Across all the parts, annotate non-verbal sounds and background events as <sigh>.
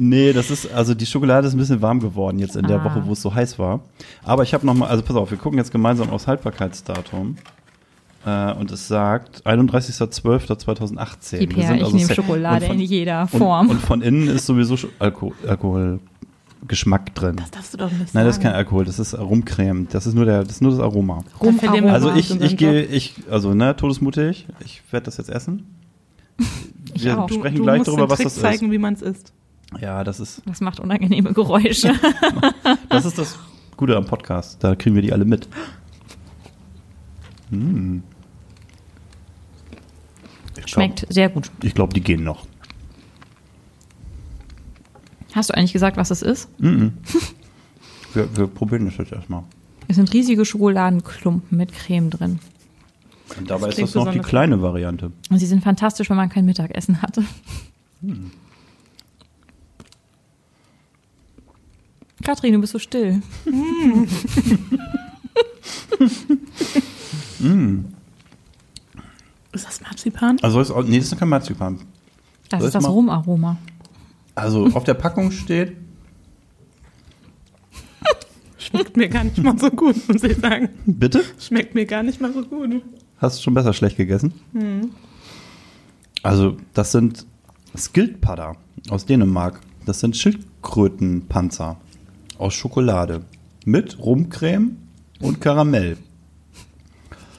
Nee, das ist, also die Schokolade ist ein bisschen warm geworden jetzt in der Ah. Woche, wo es so heiß war. Aber ich habe noch mal, also pass auf, wir gucken jetzt gemeinsam aufs Haltbarkeitsdatum. Äh, und es sagt 31.12.2018. Gib Wir her, sind ich also nehme Schokolade und von, in jeder und, Form. Und von innen ist sowieso Sch- Alko Alkoholgeschmack drin. Das darfst du doch nicht Nein, das ist kein sagen. Alkohol, das ist Rumcreme. Das ist nur der, das ist nur das Aroma. Wir Also ich, ich gehe, ich, also ne, todesmutig. Ich werde das jetzt essen. Ich Wir. Du, sprechen du gleich darüber, was Trick das zeigen, wie man es isst. Ist. Ja, das ist, Das macht unangenehme Geräusche. <laughs> das ist das Gute am Podcast. Da kriegen wir die alle mit. Mm. Ich Schmeckt Glaub, sehr gut. ich glaube, die gehen noch. Hast du eigentlich gesagt, was es ist? Mm <laughs> wir, wir probieren das jetzt erstmal. Es sind riesige Schokoladenklumpen mit Creme drin. Und dabei ist klingt das noch die kleine Variante. Und sie sind fantastisch, wenn man kein Mittagessen hatte. Katrin, du bist so still. <laughs> Ist das Marzipan? Also ist nee, das ist kein Marzipan. Das Soll ist das Rumaroma. Also auf der Packung steht, <laughs> Schmeckt mir gar nicht mal so gut, muss ich sagen. bitte? Schmeckt mir gar nicht mal so gut. Hast du schon besser schlecht gegessen? Also, das sind Skildpadder aus Dänemark. Das sind Schildkrötenpanzer aus Schokolade mit Rumcreme und Karamell.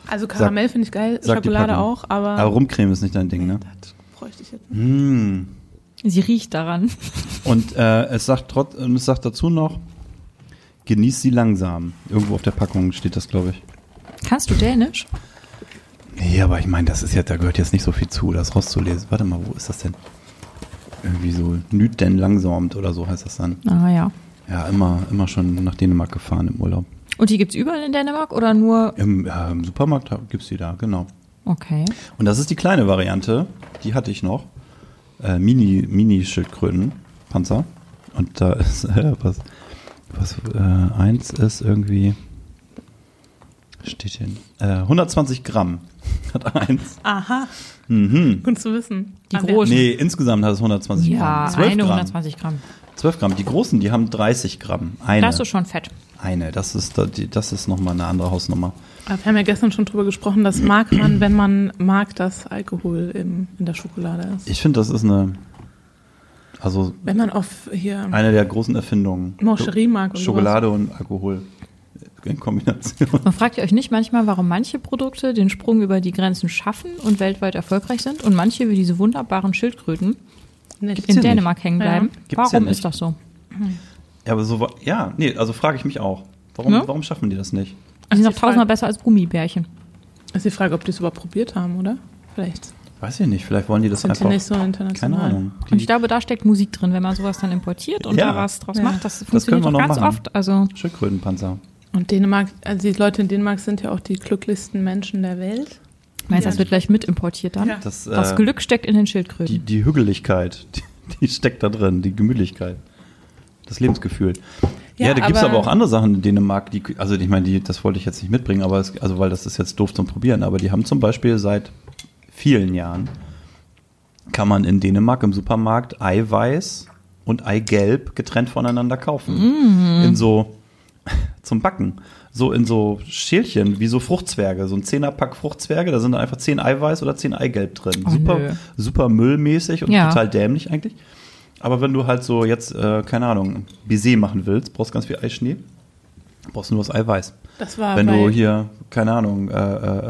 Also Karamell finde ich geil, Schokolade auch, aber, Aber Rumcreme ist nicht dein Ding, ne? das bräuchte ich jetzt. Mm. Sie riecht daran. Und äh, es sagt trotz, es sagt dazu noch, genieß sie langsam. Irgendwo auf der Packung steht das, glaube ich. Kannst du Dänisch? Nee, aber ich meine, das ist ja, da gehört jetzt nicht so viel zu, das rauszulesen. Warte mal, wo ist das denn? Irgendwie so, nüt denn langsamt oder so heißt das dann. Ah ja. Ja, immer, immer schon nach Dänemark gefahren im Urlaub. Und die gibt's überall in Dänemark oder nur? Im, ja, im Supermarkt gibt es die da, genau. Okay. Und das ist die kleine Variante, die hatte ich noch. Äh, Mini, Mini-Schildkröten, Panzer. Und da ist <laughs> äh, was, was äh, eins ist irgendwie, steht hier, äh, 120 Gramm <laughs> hat eins. Aha, Mhm. gut zu wissen. Die großen. Nee, insgesamt hat es 120 Ja, Gramm. 12 eine Gramm. 120 Gramm. 12 Gramm. Die großen, die haben 30 Gramm. Eine. Das ist schon fett. eine. Das ist, das ist nochmal eine andere Hausnummer. Aber wir haben ja gestern schon drüber gesprochen, das mag man, wenn man mag, dass Alkohol im, in der Schokolade ist. Ich finde, das ist eine, also Wenn man auf hier eine der großen Erfindungen. Mancherie mag und Schokolade und Alkohol in Kombination. Und fragt ihr euch nicht manchmal, warum manche Produkte den Sprung über die Grenzen schaffen und weltweit erfolgreich sind und manche wie diese wunderbaren Schildkröten Nicht. in ja Dänemark hängen Ja. bleiben? Gibt's ja Warum nicht. ist das so? Ja, aber so, ja, nee, also frage ich mich auch. Warum, Ja? warum schaffen die das nicht? Die sind doch tausendmal besser als Gummibärchen. Ist die Frage, ob die es überhaupt probiert haben, oder? Vielleicht Weiß ich nicht, vielleicht wollen die das sind die einfach. nicht so international. keine Ahnung. Und ich glaube, da steckt Musik drin, wenn man sowas dann importiert und Ja. da was draus Ja. macht. Das können funktioniert wir doch noch ganz machen. oft. Also Schildkrötenpanzer. Und Dänemark, also die Leute in Dänemark sind ja auch die glücklichsten Menschen der Welt. Meinst du, Ja. das wird gleich mit importiert dann? Ja. Das, Das äh, Glück steckt in den die, Schildkröten. die Hügeligkeit, <laughs> die, die steckt da drin, die Gemütlichkeit. Das Lebensgefühl. Ja, Ja, da gibt es aber- auch andere Sachen in Dänemark, die, also ich meine, die, das wollte ich jetzt nicht mitbringen, aber es, also weil das ist jetzt doof zum Probieren, aber die haben zum Beispiel seit vielen Jahren, kann man in Dänemark im Supermarkt Eiweiß und Eigelb getrennt voneinander kaufen. In so, <laughs> zum Backen. So in so Schälchen, wie so Fruchtzwerge, so ein Zehnerpack Fruchtzwerge, da sind dann einfach zehn Eiweiß oder zehn Eigelb drin. Oh, super, nö. super müllmäßig und Ja. total dämlich eigentlich. Aber wenn du halt so jetzt, äh, keine Ahnung, Baiser machen willst, brauchst ganz viel Eischnee, brauchst du nur das Eiweiß. Das war wenn du hier, keine Ahnung, äh,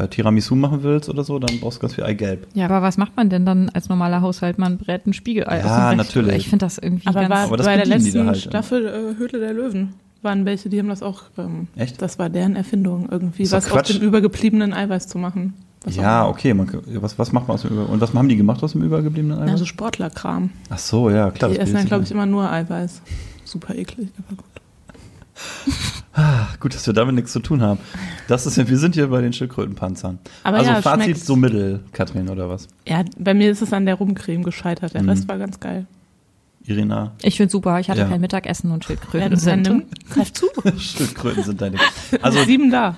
äh, Tiramisu machen willst oder so, dann brauchst du ganz viel Eigelb. Ja, aber was macht man denn dann als normaler Haushalt? Man brät ein Spiegelei Ja, natürlich. Ich finde das irgendwie aber ganz... war Aber das bei der letzten halt. Staffel äh, Höhle der Löwen waren welche, die haben das auch. Ähm, Echt? Das war deren Erfindung irgendwie, was aus Quatsch. dem übergebliebenen Eiweiß zu machen. Was Ja, okay. Man, was, was macht man aus dem Über Und was haben die gemacht aus dem übergebliebenen Eiweiß? Also Sportlerkram. Ach so, ja, klar. die essen dann, bildet glaube ich, immer nur Eiweiß. Super eklig, aber gut. Ach, gut, dass wir damit nichts zu tun haben. Das ist ja, wir sind hier bei den Schildkrötenpanzern. Aber also ja, Fazit schmeckt. so mittel, Katrin, oder was? Ja, bei mir ist es an der Rumcreme gescheitert. Der Mhm. Rest war ganz geil. Irina, Ich finde super. Ich hatte Ja. kein Mittagessen und Schildkröten Ja, sind. nimm, greif zu. <laughs> Schildkröten sind deine. Also Also sieben da.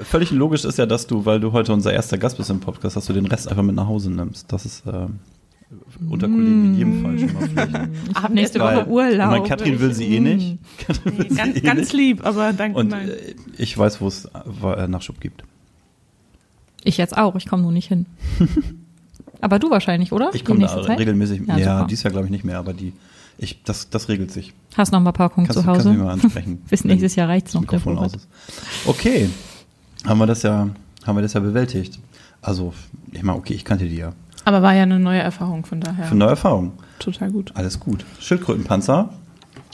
völlig logisch ist ja, dass du, weil du heute unser erster Gast bist im Podcast, dass du den Rest einfach mit nach Hause nimmst. Das ist äh, unter Kollegen in jedem Fall schon mal Pflicht. Ich habe nächste Woche Urlaub. Meine, Katrin will sie eh nicht. Katrin will Nee, sie ganz, eh ganz nicht. lieb, aber danke, Und nein. äh, ich weiß, wo es äh, Nachschub gibt. Ich jetzt auch, ich komme nur nicht hin. <laughs> Aber du wahrscheinlich, oder? Ich komme da Zeit? regelmäßig. Ja, Ja, dies Jahr glaube ich nicht mehr, aber die, ich, das, das regelt sich. Hast noch mal ein paar Packungen Kannst, zu du- kannst du Hause. mich mal ansprechen. <laughs> Bis nächstes Jahr reicht's das noch, Mikrofon aus ist. Okay, haben wir das ja, haben wir das ja bewältigt. Also, ich meine, okay, ich kannte die ja. Aber war ja eine neue Erfahrung, von daher. Für neue Erfahrung. Total gut. Alles gut. Schildkrötenpanzer.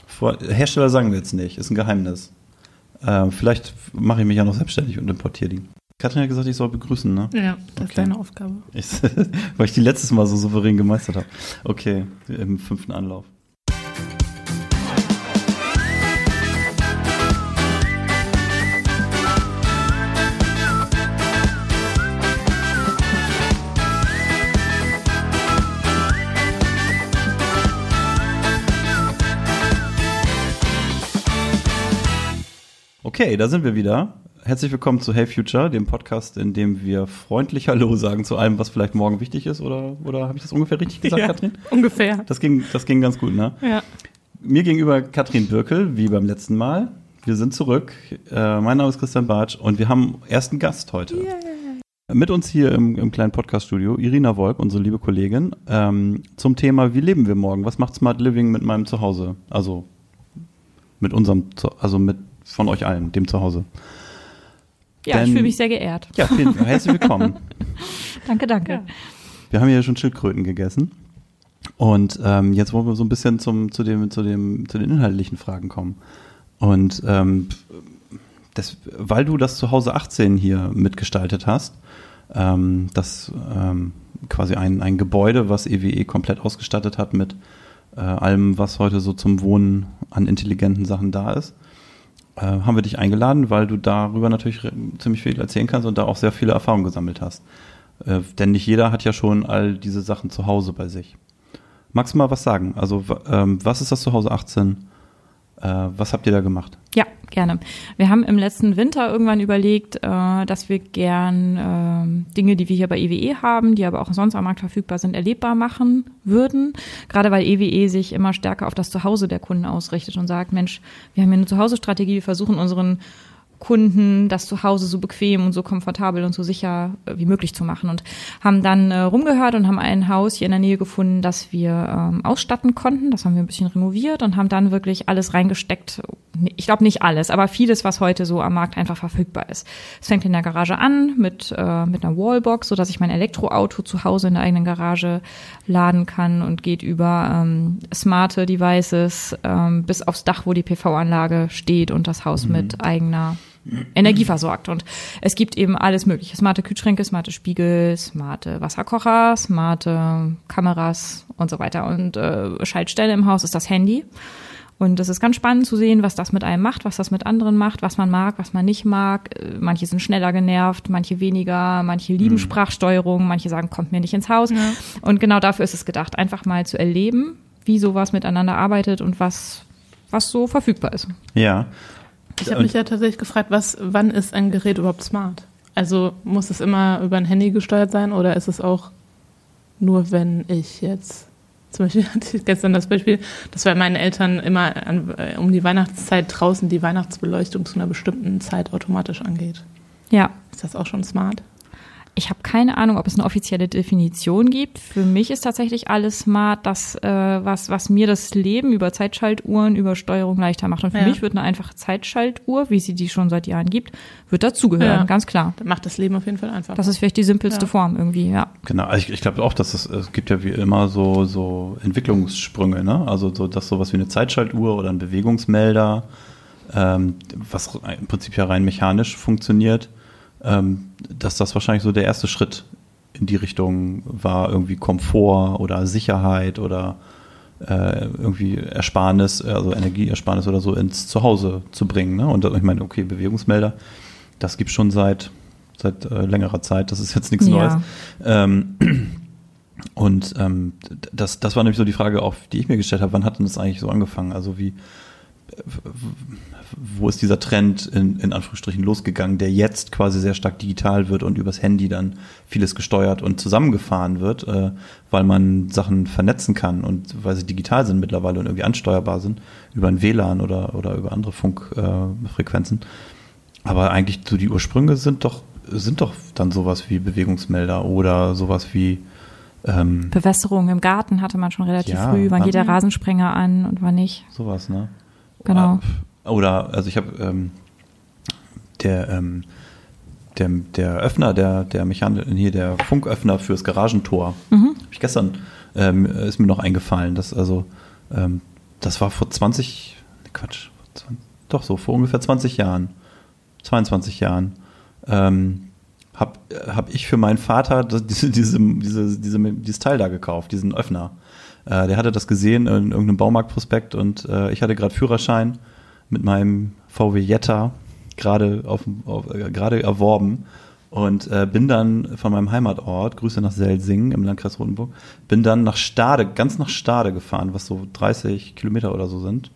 Vor, Hersteller sagen wir jetzt nicht, ist ein Geheimnis. Ähm, vielleicht mache ich mich ja noch selbstständig und importiere die. Katrin hat gesagt, ich soll begrüßen, ne? Ja, das Okay. ist deine Aufgabe. Ich, <laughs> weil ich die letztes Mal so souverän gemeistert habe. Okay, im fünften Anlauf. Okay, da sind wir wieder. Herzlich willkommen zu Hey Future, dem Podcast, in dem wir freundlich Hallo sagen zu allem, was vielleicht morgen wichtig ist. Oder, oder habe ich das ungefähr richtig gesagt, ja, Katrin? ungefähr. Das ging, das ging ganz gut, ne? Ja. Mir gegenüber Katrin Birkel, wie beim letzten Mal. Wir sind zurück. Äh, mein Name ist Christian Bartsch und wir haben ersten Gast heute. Mit uns hier im, im kleinen Podcaststudio Irina Wolk, unsere liebe Kollegin, ähm, zum Thema Wie leben wir morgen? Was macht Smart Living mit meinem Zuhause? Also mit unserem, also mit von euch allen, dem Zuhause. Ja, ich Denn- fühle mich sehr geehrt. Ja, vielen, herzlich willkommen. <laughs> Danke, danke. Ja. Wir haben ja schon Schildkröten gegessen. Und ähm, jetzt wollen wir so ein bisschen zum, zu, dem, zu, dem, zu den inhaltlichen Fragen kommen. Und ähm, das, weil du das Zuhause 18 hier mitgestaltet hast, ähm, das ähm, quasi ein, ein Gebäude, was EWE komplett ausgestattet hat mit äh, allem, was heute so zum Wohnen an intelligenten Sachen da ist, haben wir dich eingeladen, weil du darüber natürlich ziemlich viel erzählen kannst und da auch sehr viele Erfahrungen gesammelt hast. Äh, denn nicht jeder hat ja schon all diese Sachen zu Hause bei sich. Magst du mal was sagen? Also, ähm, was ist das Zuhause 18? Äh, was habt ihr da gemacht? Ja, gerne. Wir haben im letzten Winter irgendwann überlegt, äh, dass wir gern ähm, Dinge, die wir hier bei EWE haben, die aber auch sonst am Markt verfügbar sind, erlebbar machen würden. Gerade weil EWE sich immer stärker auf das Zuhause der Kunden ausrichtet und sagt, Mensch, wir haben hier eine Zuhause-Strategie, wir versuchen unseren Kunden das Zuhause so bequem und so komfortabel und so sicher äh, wie möglich zu machen und haben dann äh, rumgehört und haben ein Haus hier in der Nähe gefunden, das wir ähm, ausstatten konnten. Das haben wir ein bisschen renoviert und haben dann wirklich alles reingesteckt. Ich glaube nicht alles, aber vieles, was heute so am Markt einfach verfügbar ist. Es fängt in der Garage an mit äh, mit einer Wallbox, so dass ich mein Elektroauto zu Hause in der eigenen Garage laden kann und geht über ähm, smarte Devices ähm, bis aufs Dach, wo die PV-Anlage steht und das Haus mit eigener Energie versorgt. Und es gibt eben alles mögliche. Smarte Kühlschränke, smarte Spiegel, smarte Wasserkocher, smarte Kameras und so weiter. Und äh, Schaltstelle im Haus ist das Handy. Und es ist ganz spannend zu sehen, was das mit einem macht, was das mit anderen macht, was man mag, was man nicht mag. Äh, Manche sind schneller genervt, manche weniger, manche lieben Sprachsteuerung, manche sagen, kommt mir nicht ins Haus. Und genau dafür ist es gedacht, einfach mal zu erleben, wie sowas miteinander arbeitet und was, was so verfügbar ist. Ja. Ich habe mich ja tatsächlich gefragt, was, wann ist ein Gerät überhaupt smart? Also muss es immer über ein Handy gesteuert sein oder ist es auch nur, wenn ich jetzt, zum Beispiel <laughs> hatte ich gestern das Beispiel, dass bei meinen Eltern immer an, äh, um die Weihnachtszeit draußen die Weihnachtsbeleuchtung zu einer bestimmten Zeit automatisch angeht. Ja, Ist das auch schon smart? Ich habe keine Ahnung, ob es eine offizielle Definition gibt. Für mich ist tatsächlich alles smart, das, äh, was, was mir das Leben über Zeitschaltuhren, über Steuerung leichter macht. Und für Ja. mich wird eine einfache Zeitschaltuhr, wie sie die schon seit Jahren gibt, wird dazugehören, Ja. ganz klar. Das macht das Leben auf jeden Fall einfacher. Das ist vielleicht die simpelste Ja. Form irgendwie, ja. Genau, ich, ich glaube auch, dass es, es gibt ja wie immer so, so Entwicklungssprünge, ne? Also so, dass sowas wie eine Zeitschaltuhr oder ein Bewegungsmelder, ähm, was im Prinzip ja rein mechanisch funktioniert, dass das wahrscheinlich so der erste Schritt in die Richtung war, irgendwie Komfort oder Sicherheit oder äh, irgendwie Ersparnis, also Energieersparnis oder so ins Zuhause zu bringen. Ne? Und ich meine, okay, Bewegungsmelder, das gibt schon seit, seit äh, längerer Zeit, das ist jetzt nichts Ja. Neues. Ähm, und ähm, das, das war nämlich so die Frage, auch die ich mir gestellt habe, wann hat denn das eigentlich so angefangen? Also wie wo ist dieser Trend in, in Anführungsstrichen losgegangen, der jetzt quasi sehr stark digital wird und übers Handy dann vieles gesteuert und zusammengefahren wird, äh, weil man Sachen vernetzen kann und weil sie digital sind mittlerweile und irgendwie ansteuerbar sind über ein WLAN oder, oder über andere Funkfrequenzen. Äh, Aber eigentlich so die Ursprünge sind doch, sind doch dann sowas wie Bewegungsmelder oder sowas wie ähm, Bewässerung im Garten hatte man schon relativ ja, früh. Wann geht der Rasensprenger an und wann nicht? Sowas, ne? Genau. Oder, also ich habe ähm, der, ähm, der, der Öffner, der, der Mechan hier, der Funköffner fürs Garagentor, mhm. habe ich gestern, ähm, ist mir noch eingefallen, dass also, ähm, das war vor 20, Quatsch, 20, doch so, vor ungefähr 20 Jahren, 22 Jahren, ähm, habe hab ich für meinen Vater <laughs> diese, diese, diese, diese, dieses Teil da gekauft, diesen Öffner. Äh, der hatte das gesehen in irgendeinem Baumarktprospekt und äh, ich hatte gerade Führerschein mit meinem VW Jetta gerade auf, auf äh, gerade erworben und äh, bin dann von meinem Heimatort, Grüße nach Selsing im Landkreis Rotenburg, bin dann nach Stade, ganz nach Stade gefahren, was so 30 Kilometer oder so sind,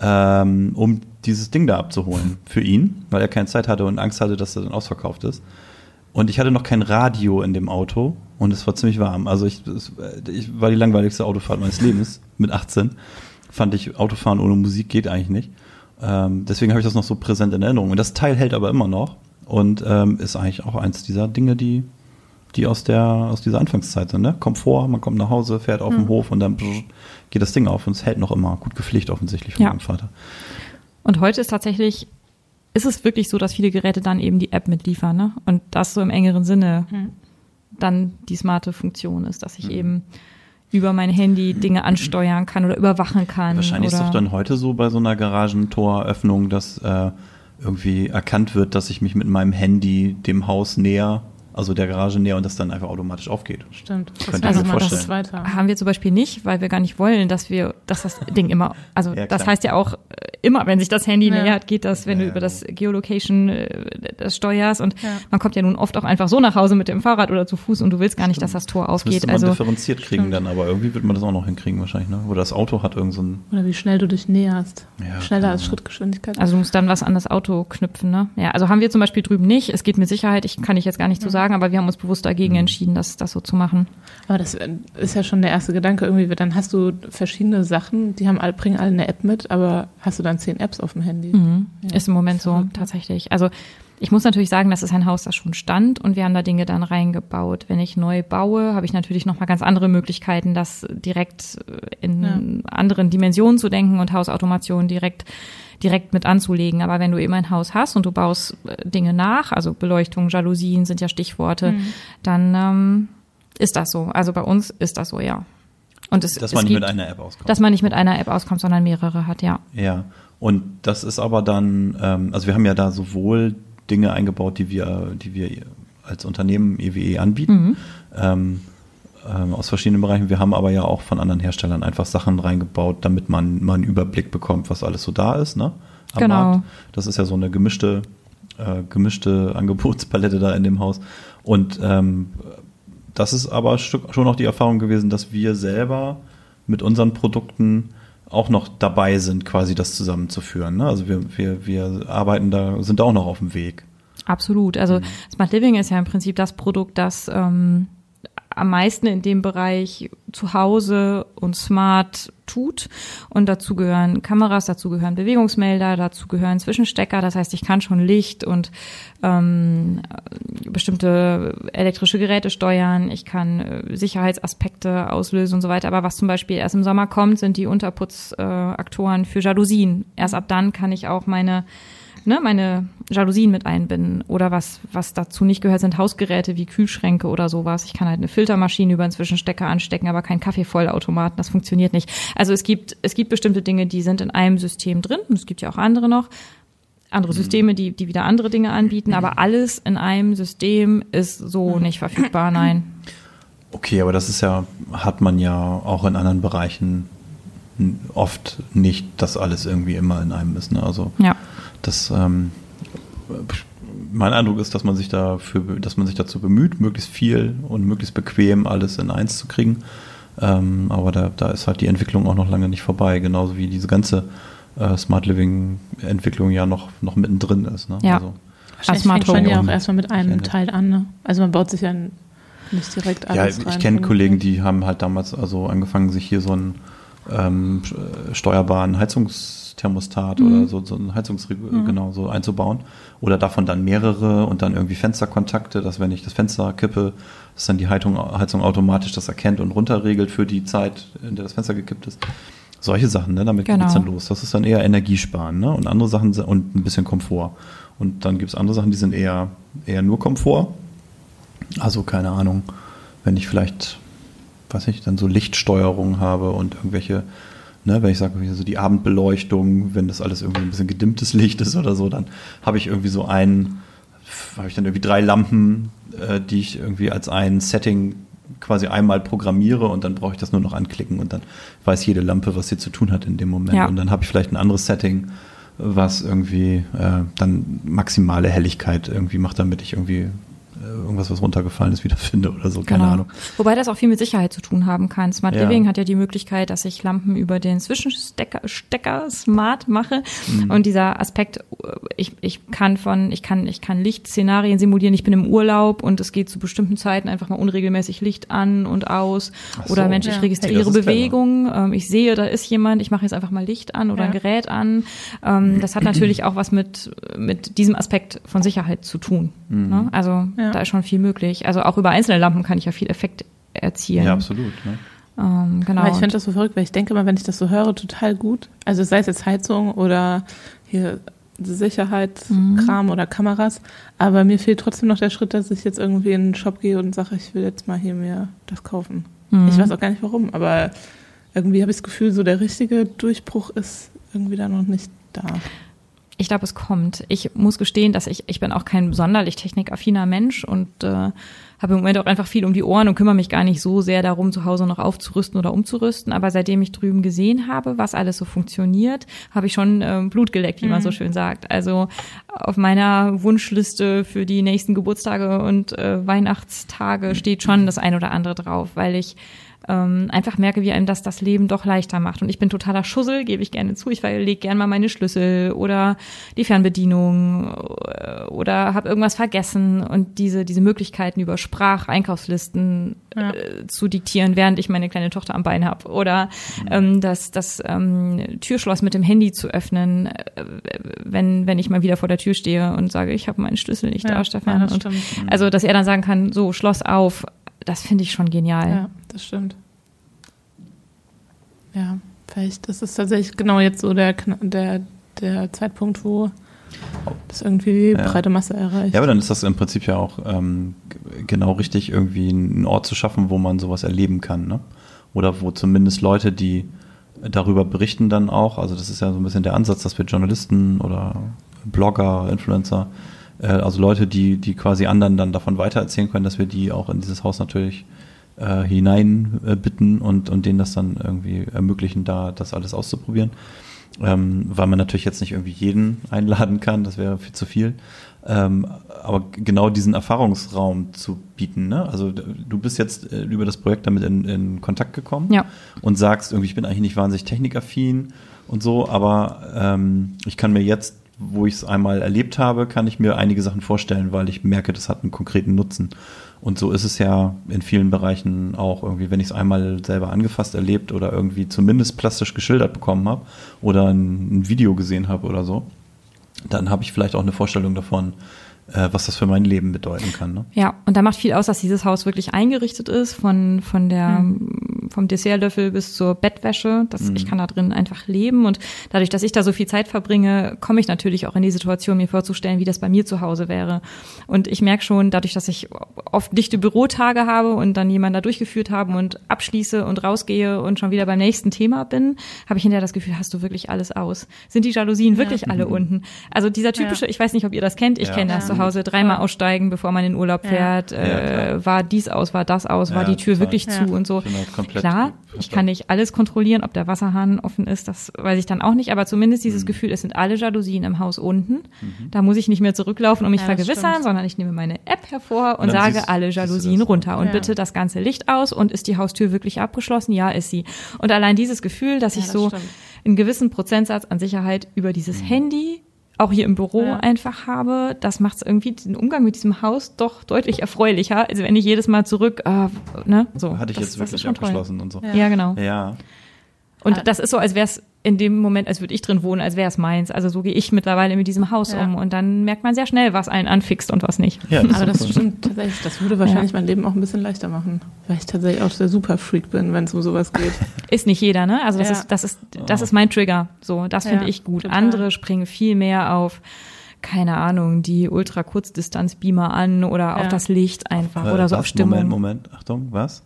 ähm, um dieses Ding da abzuholen für ihn, weil er keine Zeit hatte und Angst hatte, dass er dann ausverkauft ist. Und ich hatte noch kein Radio in dem Auto und es war ziemlich warm. Also ich, es, ich war die langweiligste Autofahrt meines Lebens mit 18. Fand ich, Autofahren ohne Musik geht eigentlich nicht. Ähm, deswegen habe ich das noch so präsent in Erinnerung. Und das Teil hält aber immer noch und ähm, ist eigentlich auch eins dieser Dinge, die, die aus, der, aus dieser Anfangszeit sind. Ne? Komfort, man kommt nach Hause, fährt auf mhm. den Hof und dann geht das Ding auf und es hält noch immer. Gut gepflegt offensichtlich von ja. meinem Vater. Und heute ist tatsächlich ist es wirklich so, dass viele Geräte dann eben die App mitliefern, ne? Und das so im engeren Sinne mhm. dann die smarte Funktion ist, dass ich mhm. eben über mein Handy Dinge ansteuern kann oder überwachen kann. Wahrscheinlich oder ist es doch dann heute so bei so einer Garagentoröffnung, dass äh, irgendwie erkannt wird, dass ich mich mit meinem Handy dem Haus näher also der Garage näher und das dann einfach automatisch aufgeht. Stimmt. Das also mir vorstellen. Das haben wir zum Beispiel nicht, weil wir gar nicht wollen, dass wir, dass das Ding immer, also ja, das heißt ja auch äh, immer, wenn sich das Handy ja. nähert, geht das, wenn ja, du über das Geolocation äh, das steuerst und man kommt ja nun oft auch einfach so nach Hause mit dem Fahrrad oder zu Fuß und du willst gar nicht, dass das Tor aufgeht. Das man also differenziert kriegen stimmt. dann, aber irgendwie wird man das auch noch hinkriegen wahrscheinlich, ne? Oder das Auto hat irgend so ein Oder wie schnell du dich näherst. Schneller als Schrittgeschwindigkeit. Also du musst dann was an das Auto knüpfen, ne? Ja, also haben wir zum Beispiel drüben nicht. Es geht mit Sicherheit, ich kann ich jetzt gar nicht so sagen, aber wir haben uns bewusst dagegen mhm. entschieden, das, das so zu machen. Aber das ist ja schon der erste Gedanke irgendwie. Dann hast du verschiedene Sachen, die haben alle, bringen alle eine App mit, aber hast du dann zehn Apps auf dem Handy? Mhm. Ja. Ist im Moment so, tatsächlich. Also ich muss natürlich sagen, das ist ein Haus, das schon stand und wir haben da Dinge dann reingebaut. Wenn ich neu baue, habe ich natürlich noch mal ganz andere Möglichkeiten, das direkt in ja. anderen Dimensionen zu denken und Hausautomation direkt direkt mit anzulegen. Aber wenn du eben ein Haus hast und du baust äh, Dinge nach, also Beleuchtung, Jalousien sind ja Stichworte, mhm. dann ähm, ist das so. Also bei uns ist das so, ja. Und es, dass man es nicht gibt, mit einer App auskommt. Dass man nicht mit einer App auskommt, sondern mehrere hat, ja. Ja. Und das ist aber dann, ähm, also wir haben ja da sowohl Dinge eingebaut, die wir, die wir als Unternehmen EWE e anbieten. Mhm. Ähm, ähm, aus verschiedenen Bereichen. Wir haben aber ja auch von anderen Herstellern einfach Sachen reingebaut, damit man mal einen Überblick bekommt, was alles so da ist, ne? Am genau. Markt. Das ist ja so eine gemischte, äh, gemischte <laughs> Angebotspalette da in dem Haus. Und ähm, das ist aber schon auch die Erfahrung gewesen, dass wir selber mit unseren Produkten auch noch dabei sind, quasi das zusammenzuführen. Ne? Also wir, wir, wir arbeiten da, sind da auch noch auf dem Weg. Absolut. Also mhm. Smart Living ist ja im Prinzip das Produkt, das ähm, am meisten in dem Bereich zu Hause und smart tut. Und dazu gehören Kameras, dazu gehören Bewegungsmelder, dazu gehören Zwischenstecker. Das heißt, ich kann schon Licht und ähm, bestimmte elektrische Geräte steuern. Ich kann äh, Sicherheitsaspekte auslösen und so weiter. Aber was zum Beispiel erst im Sommer kommt, sind die Unterputzaktoren äh, für Jalousien. Erst ab dann kann ich auch meine ne, meine Jalousien mit einbinden. Oder was, was dazu nicht gehört, sind Hausgeräte wie Kühlschränke oder sowas. Ich kann halt eine Filtermaschine über einen Zwischenstecker anstecken, aber kein Kaffeevollautomaten. Das funktioniert nicht. Also es gibt, es gibt bestimmte Dinge, die sind in einem System drin. Und es gibt ja auch andere noch. Andere mhm. Systeme, die, die wieder andere Dinge anbieten. Aber alles in einem System ist so mhm. nicht verfügbar. Nein. Okay, aber das ist ja, hat man ja auch in anderen Bereichen oft nicht, dass alles irgendwie immer in einem ist. Ne? Also ja das ähm, mein Eindruck ist, dass man sich dafür, dass man sich dazu bemüht, möglichst viel und möglichst bequem alles in eins zu kriegen. Ähm, aber da, da ist halt die Entwicklung auch noch lange nicht vorbei, genauso wie diese ganze äh, Smart Living Entwicklung ja noch, noch mittendrin ist. Ne? Ja. Also, Wahrscheinlich Smart fängt man ja auch erstmal mit einem. Teil an. Ne? Also man baut sich ja nicht direkt ja, alles ich rein. kenne Kollegen, die haben halt damals also angefangen, sich hier so einen ähm, steuerbaren Heizungsthermostat Mhm. oder so, so ein Heizungsregel genau so einzubauen. Oder davon dann mehrere und dann irgendwie Fensterkontakte, dass wenn ich das Fenster kippe, dass dann die Heizung, Heizung automatisch das erkennt und runterregelt für die Zeit, in der das Fenster gekippt ist. Solche Sachen, ne? damit Genau. geht's dann los. Das ist dann eher Energiesparen, ne? Und andere Sachen und ein bisschen Komfort. Und dann gibt's andere Sachen, die sind eher, eher nur Komfort. Also keine Ahnung, wenn ich vielleicht, weiß ich, dann so Lichtsteuerung habe und irgendwelche, ne, wenn ich sage, so die Abendbeleuchtung, wenn das alles irgendwie ein bisschen gedimmtes Licht ist oder so, dann habe ich irgendwie so ein, habe ich dann irgendwie drei Lampen, äh, die ich irgendwie als ein Setting quasi einmal programmiere und dann brauche ich das nur noch anklicken und dann weiß jede Lampe, was sie zu tun hat in dem Moment. Ja. Und dann habe ich vielleicht ein anderes Setting, was irgendwie äh, dann maximale Helligkeit irgendwie macht, damit ich irgendwie irgendwas, was runtergefallen ist, wieder finde oder so, keine Genau. Ahnung. Wobei das auch viel mit Sicherheit zu tun haben kann. Smart Ja. Living hat ja die Möglichkeit, dass ich Lampen über den Zwischenstecker Stecker smart mache. Mhm. Und dieser Aspekt, ich, ich kann von, ich kann, ich kann Lichtszenarien simulieren. Ich bin im Urlaub und es geht zu bestimmten Zeiten einfach mal unregelmäßig Licht an und aus. Ach so. Oder Mensch, Ja. ich Hey, registriere das ist clever. Bewegung. Ähm, ich sehe, da ist jemand. Ich mache jetzt einfach mal Licht an oder Ja. ein Gerät an. Ähm, das hat natürlich auch was mit, mit diesem Aspekt von Sicherheit zu tun. Mhm. Ne? Also Ja. da ist schon viel möglich. Also auch über einzelne Lampen kann ich ja viel Effekt erzielen. Ja, absolut. Ne? Ähm, genau. Aber ich finde das so verrückt, weil ich denke immer, wenn ich das so höre, total gut. Also sei es jetzt Heizung oder hier Sicherheitskram Mhm. oder Kameras. Aber mir fehlt trotzdem noch der Schritt, dass ich jetzt irgendwie in den Shop gehe und sage, ich will jetzt mal hier mir das kaufen. Mhm. Ich weiß auch gar nicht warum, aber irgendwie habe ich das Gefühl, so der richtige Durchbruch ist irgendwie da noch nicht da. Ich glaube, es kommt. Ich muss gestehen, dass ich, ich bin auch kein sonderlich technikaffiner Mensch und äh, habe im Moment auch einfach viel um die Ohren und kümmere mich gar nicht so sehr darum, zu Hause noch aufzurüsten oder umzurüsten. Aber seitdem ich drüben gesehen habe, was alles so funktioniert, habe ich schon ähm, Blut geleckt, wie man so schön sagt. Also auf meiner Wunschliste für die nächsten Geburtstage und äh, Weihnachtstage steht schon das ein oder andere drauf, weil ich ähm, einfach merke, wie einem das das Leben doch leichter macht. Und ich bin totaler Schussel, gebe ich gerne zu. Ich lege gerne mal meine Schlüssel oder die Fernbedienung äh, oder habe irgendwas vergessen und diese, diese Möglichkeiten über Sprach-Einkaufslisten Ja. äh, zu diktieren, während ich meine kleine Tochter am Bein habe. Oder ähm, das, das ähm, Türschloss mit dem Handy zu öffnen, äh, wenn, wenn ich mal wieder vor der Tür stehe und sage, ich habe meinen Schlüssel nicht da, Stefan. ja, das und, also, dass er dann sagen kann, so, Schloss auf, das finde ich schon genial. Ja, das stimmt. Ja, vielleicht ist es tatsächlich genau jetzt so der, der, der Zeitpunkt, wo das irgendwie die Ja. breite Masse erreicht. Ja, aber dann ist das im Prinzip ja auch ähm, genau richtig, irgendwie einen Ort zu schaffen, wo man sowas erleben kann. Ne? Oder wo zumindest Leute, die darüber berichten dann auch, also das ist ja so ein bisschen der Ansatz, dass wir Journalisten oder Blogger, Influencer, äh, also Leute, die, die quasi anderen dann davon weitererzählen können, dass wir die auch in dieses Haus natürlich äh, hinein äh, bitten und, und denen das dann irgendwie ermöglichen, da das alles auszuprobieren. Ähm, weil man natürlich jetzt nicht irgendwie jeden <laughs> einladen kann, das wäre viel zu viel. Ähm, aber genau diesen Erfahrungsraum zu bieten. Ne? Also du bist jetzt äh, über das Projekt damit in, in Kontakt gekommen Ja. und sagst irgendwie, ich bin eigentlich nicht wahnsinnig technikaffin und so, aber ähm, ich kann mir jetzt, wo ich es einmal erlebt habe, kann ich mir einige Sachen vorstellen, weil ich merke, das hat einen konkreten Nutzen. Und so ist es ja in vielen Bereichen auch irgendwie, wenn ich es einmal selber angefasst erlebt oder irgendwie zumindest plastisch geschildert bekommen habe oder ein, ein Video gesehen habe oder so, dann habe ich vielleicht auch eine Vorstellung davon, was das für mein Leben bedeuten kann. Ne? Ja, und da macht viel aus, dass dieses Haus wirklich eingerichtet ist, von, von der, vom Dessertlöffel bis zur Bettwäsche. Das, Ich kann da drin einfach leben. Und dadurch, dass ich da so viel Zeit verbringe, komme ich natürlich auch in die Situation, mir vorzustellen, wie das bei mir zu Hause wäre. Und ich merke schon, dadurch, dass ich oft dichte Bürotage habe und dann jemanden da durchgeführt haben und abschließe und rausgehe und schon wieder beim nächsten Thema bin, habe ich hinterher das Gefühl, hast du wirklich alles aus? Sind die Jalousien wirklich alle unten? Also dieser typische, ich weiß nicht, ob ihr das kennt, ich Ja. kenne das Ja. Zu Hause, dreimal Voll. aussteigen, bevor man in Urlaub Ja. fährt, Ja, äh, war dies aus, war das aus, war Ja, die Tür total. wirklich Ja. zu und so. Halt. Klar, ich kann nicht alles kontrollieren, ob der Wasserhahn offen ist, das weiß ich dann auch nicht, aber zumindest dieses Mhm. Gefühl, es sind alle Jalousien im Haus unten. Da muss ich nicht mehr zurücklaufen und mich Ja, vergewissern, stimmt. sondern ich nehme meine App hervor und, Und sage siehst- alle Jalousien das. runter und Ja. bitte das ganze Licht aus und ist die Haustür wirklich abgeschlossen? Ja, ist sie. Und allein dieses Gefühl, dass Ja, ich das so stimmt. einen gewissen Prozentsatz an Sicherheit über dieses Handy auch hier im Büro Ja. einfach habe, das macht irgendwie den Umgang mit diesem Haus doch deutlich erfreulicher, als wenn ich jedes Mal zurück, äh, ne, so. Hatte ich das, jetzt wirklich schon toll. abgeschlossen und so. Ja. Ja, genau. Ja. Und Ah. das ist so, als wäre es in dem Moment, als würde ich drin wohnen, als wäre es meins. Also so gehe ich mittlerweile mit diesem Haus Ja. um. Und dann merkt man sehr schnell, was einen anfixt und was nicht. Ja, Aber ist das cool. stimmt tatsächlich. Das würde wahrscheinlich mein Leben auch ein bisschen leichter machen, weil ich tatsächlich auch der Superfreak bin, wenn es um sowas geht. <laughs> Ist nicht jeder, ne? Also das Ja. ist, das ist, das ist mein Trigger. So, das finde Ja, ich gut. total. Andere springen viel mehr auf, keine Ahnung, die Ultra-Kurzdistanz-Beamer an oder auf Ja. das Licht einfach Äh, oder so auf Stimmung. Moment, Moment. Achtung, was?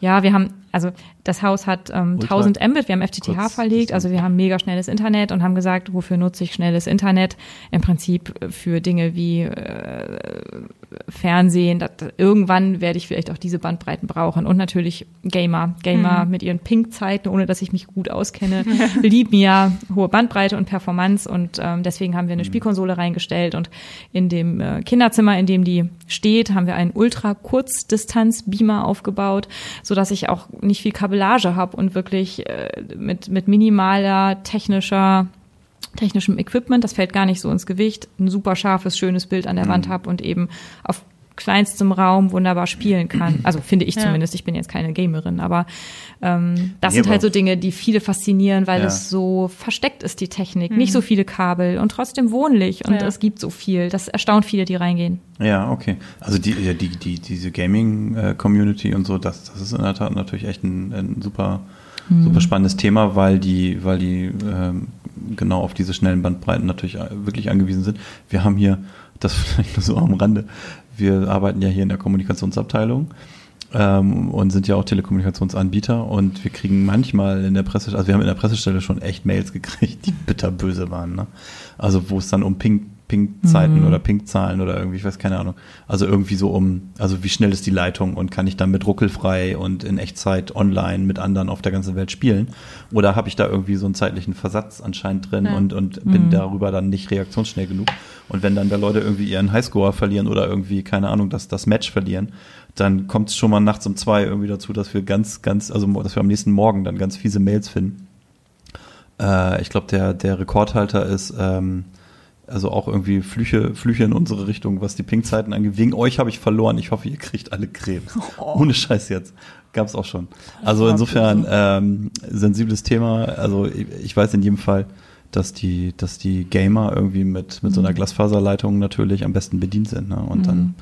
Ja, wir haben, also das Haus hat ähm, Ultra- 1000 Mbit, wir haben FTTH kurz- verlegt, also wir haben mega schnelles Internet und haben gesagt, wofür nutze ich schnelles Internet? Im Prinzip für Dinge wie äh, Fernsehen. Das, irgendwann werde ich vielleicht auch diese Bandbreiten brauchen. Und natürlich Gamer. Gamer mit ihren Ping-Zeiten, ohne dass ich mich gut auskenne, <laughs> lieben ja hohe Bandbreite und Performance. Und ähm, deswegen haben wir eine Spielkonsole reingestellt. Und in dem äh, Kinderzimmer, in dem die steht, haben wir einen Ultra-Kurzdistanz-Beamer aufgebaut, so dass ich auch nicht viel Kabellage habe und wirklich äh, mit, mit minimaler technischer technischem Equipment, das fällt gar nicht so ins Gewicht, ein super scharfes, schönes Bild an der Wand habe und eben auf kleinstem Raum wunderbar spielen kann. Also finde ich Ja. zumindest, ich bin jetzt keine Gamerin, aber ähm, das Nee, sind halt so Dinge, die viele faszinieren, weil Ja. es so versteckt ist, die Technik. Nicht so viele Kabel und trotzdem wohnlich und Ja. es gibt so viel. Das erstaunt viele, die reingehen. Ja, okay. Also die, die, die, diese Gaming-Community und so, das, das ist in der Tat natürlich echt ein, ein super, super spannendes Thema, weil die, weil die ähm, genau auf diese schnellen Bandbreiten natürlich äh, wirklich angewiesen sind. Wir haben hier, das <laughs> vielleicht nur so am Rande, wir arbeiten ja hier in der Kommunikationsabteilung ähm, und sind ja auch Telekommunikationsanbieter und wir kriegen manchmal in der Presse, also wir haben in der Pressestelle schon echt Mails gekriegt, die bitterböse waren. Ne? Also wo es dann um Ping, Ping-Zeiten Mhm. oder Ping-Zahlen oder irgendwie, ich weiß keine Ahnung. Also irgendwie so um, also wie schnell ist die Leitung und kann ich dann mit ruckelfrei und in Echtzeit online mit anderen auf der ganzen Welt spielen? Oder habe ich da irgendwie so einen zeitlichen Versatz anscheinend drin Ja. und, und bin Mhm. darüber dann nicht reaktionsschnell genug? Und wenn dann da Leute irgendwie ihren Highscore verlieren oder irgendwie, keine Ahnung, das, das Match verlieren, dann kommt es schon mal nachts um zwei irgendwie dazu, dass wir ganz, ganz, also dass wir am nächsten Morgen dann ganz fiese Mails finden. Äh, ich glaube, der, der Rekordhalter ist ähm, also auch irgendwie Flüche, Flüche in unsere Richtung, was die Ping-Zeiten angeht. Wegen euch habe ich verloren. Ich hoffe, ihr kriegt alle Krebs. Ohne Scheiß jetzt. Gab es auch schon. Also insofern ähm, sensibles Thema. Also ich, ich weiß in jedem Fall, dass die, dass die Gamer irgendwie mit, mit so einer Glasfaserleitung natürlich am besten bedient sind. Ne? Und dann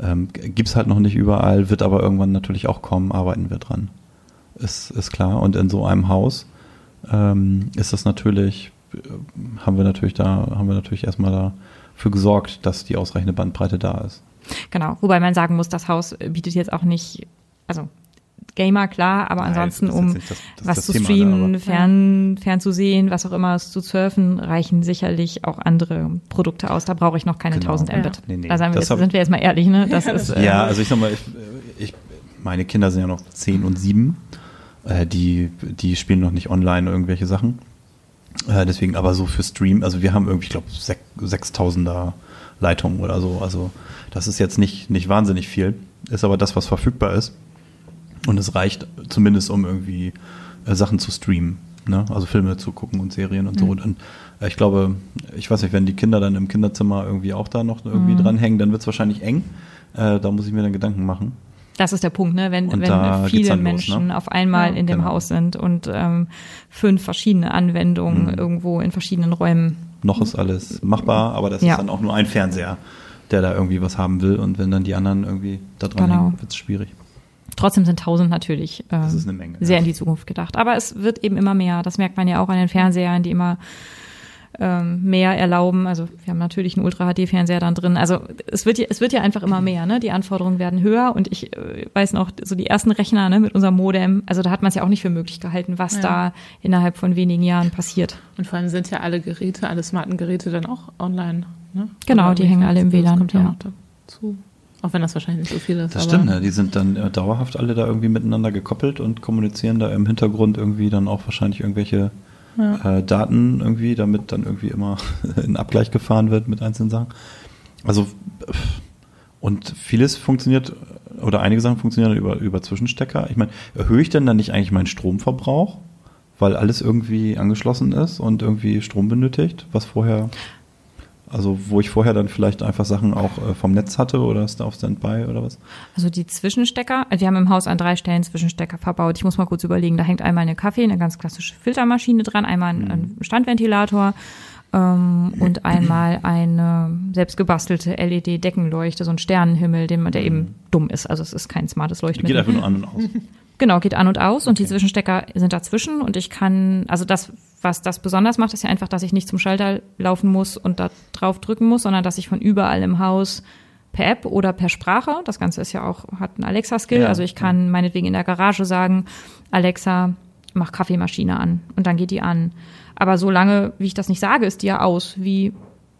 ähm, gibt's halt noch nicht überall, wird aber irgendwann natürlich auch kommen, arbeiten wir dran. Ist, ist klar. Und in so einem Haus ähm, ist das natürlich, haben wir natürlich da, haben wir natürlich erstmal dafür gesorgt, dass die ausreichende Bandbreite da ist. Genau. Wobei man sagen muss, das Haus bietet jetzt auch nicht, also Gamer klar, aber Nein, ansonsten um das- das was zu Thema, streamen, ne, fern, fernzusehen, was auch immer, zu surfen, reichen sicherlich auch andere Produkte aus. Da brauche ich noch keine Genau. 1000 Ja. Mbit. Nee, nee. Da wir, sind wir jetzt mal ehrlich, ne? <laughs> Das ist, äh, Ja, also ich sag mal, ich, ich, meine Kinder sind ja noch 10 und 7. Äh, die, die spielen noch nicht online irgendwelche Sachen. Äh, deswegen aber so für Stream, also wir haben irgendwie, ich glaube, 6000er Leitungen oder so. Also das ist jetzt nicht, nicht wahnsinnig viel, ist aber das, was verfügbar ist. Und es reicht zumindest, um irgendwie äh, Sachen zu streamen. Ne? Also Filme zu gucken und Serien und so. Und äh, ich glaube, ich weiß nicht, wenn die Kinder dann im Kinderzimmer irgendwie auch da noch irgendwie dranhängen, dann wird es wahrscheinlich eng. Äh, da muss ich mir dann Gedanken machen. Das ist der Punkt, ne? wenn, Und wenn viele los, Menschen ne? auf einmal Ja, in dem genau. Haus sind und ähm, fünf verschiedene Anwendungen Mhm. irgendwo in verschiedenen Räumen. Noch ist alles machbar, aber das Ja. ist dann auch nur ein Fernseher, der da irgendwie was haben will. Und wenn dann die anderen irgendwie da dran Genau. hängen, wird es schwierig. Trotzdem sind tausend natürlich äh, eine Menge. sehr ja. in die Zukunft gedacht. Aber es wird eben immer mehr. Das merkt man ja auch an den Fernsehern, die immer ähm, mehr erlauben. Also wir haben natürlich einen Ultra-HD-Fernseher dann drin. Also es wird ja, es wird ja einfach immer mehr. Ne? Die Anforderungen werden höher und ich äh, weiß noch, so die ersten Rechner ne, mit unserem Modem, also da hat man es ja auch nicht für möglich gehalten, was Ja. da innerhalb von wenigen Jahren passiert. Und vor allem sind ja alle Geräte, alle smarten Geräte dann auch online. Ne? Genau, Oder die hängen alle im das WLAN, kommt ja ja. dazu. Auch wenn das wahrscheinlich nicht so viel ist. Das aber- stimmt, ne? die sind dann äh, dauerhaft alle da irgendwie miteinander gekoppelt und kommunizieren da im Hintergrund irgendwie dann auch wahrscheinlich irgendwelche Ja. äh, Daten irgendwie, damit dann irgendwie immer <laughs> in Abgleich gefahren wird mit einzelnen Sachen. Also und vieles funktioniert oder einige Sachen funktionieren über, über Zwischenstecker. Ich meine, erhöhe ich denn dann nicht eigentlich meinen Stromverbrauch, weil alles irgendwie angeschlossen ist und irgendwie Strom benötigt, was vorher, also wo ich vorher dann vielleicht einfach Sachen auch äh, vom Netz hatte oder ist da auf Standby oder was? Also die Zwischenstecker, wir haben im Haus an drei Stellen Zwischenstecker verbaut. Ich muss mal kurz überlegen, da hängt einmal eine Kaffee, eine ganz klassische Filtermaschine dran, einmal ein, ein Standventilator ähm, und einmal eine selbst gebastelte LED-Deckenleuchte, so ein Sternenhimmel, den man, der eben dumm ist. Also es ist kein smartes Geht Leuchtmittel. einfach nur an und aus. <laughs> Genau, geht an und aus und die Okay. Zwischenstecker sind dazwischen und ich kann, also das, was das besonders macht, ist ja einfach, dass ich nicht zum Schalter laufen muss und da drauf drücken muss, sondern dass ich von überall im Haus per App oder per Sprache, das Ganze ist ja auch, hat einen Alexa-Skill, Ja, also ich kann meinetwegen in der Garage sagen, Alexa, mach Kaffeemaschine an und dann geht die an. Aber solange, wie ich das nicht sage, ist die ja aus, wie,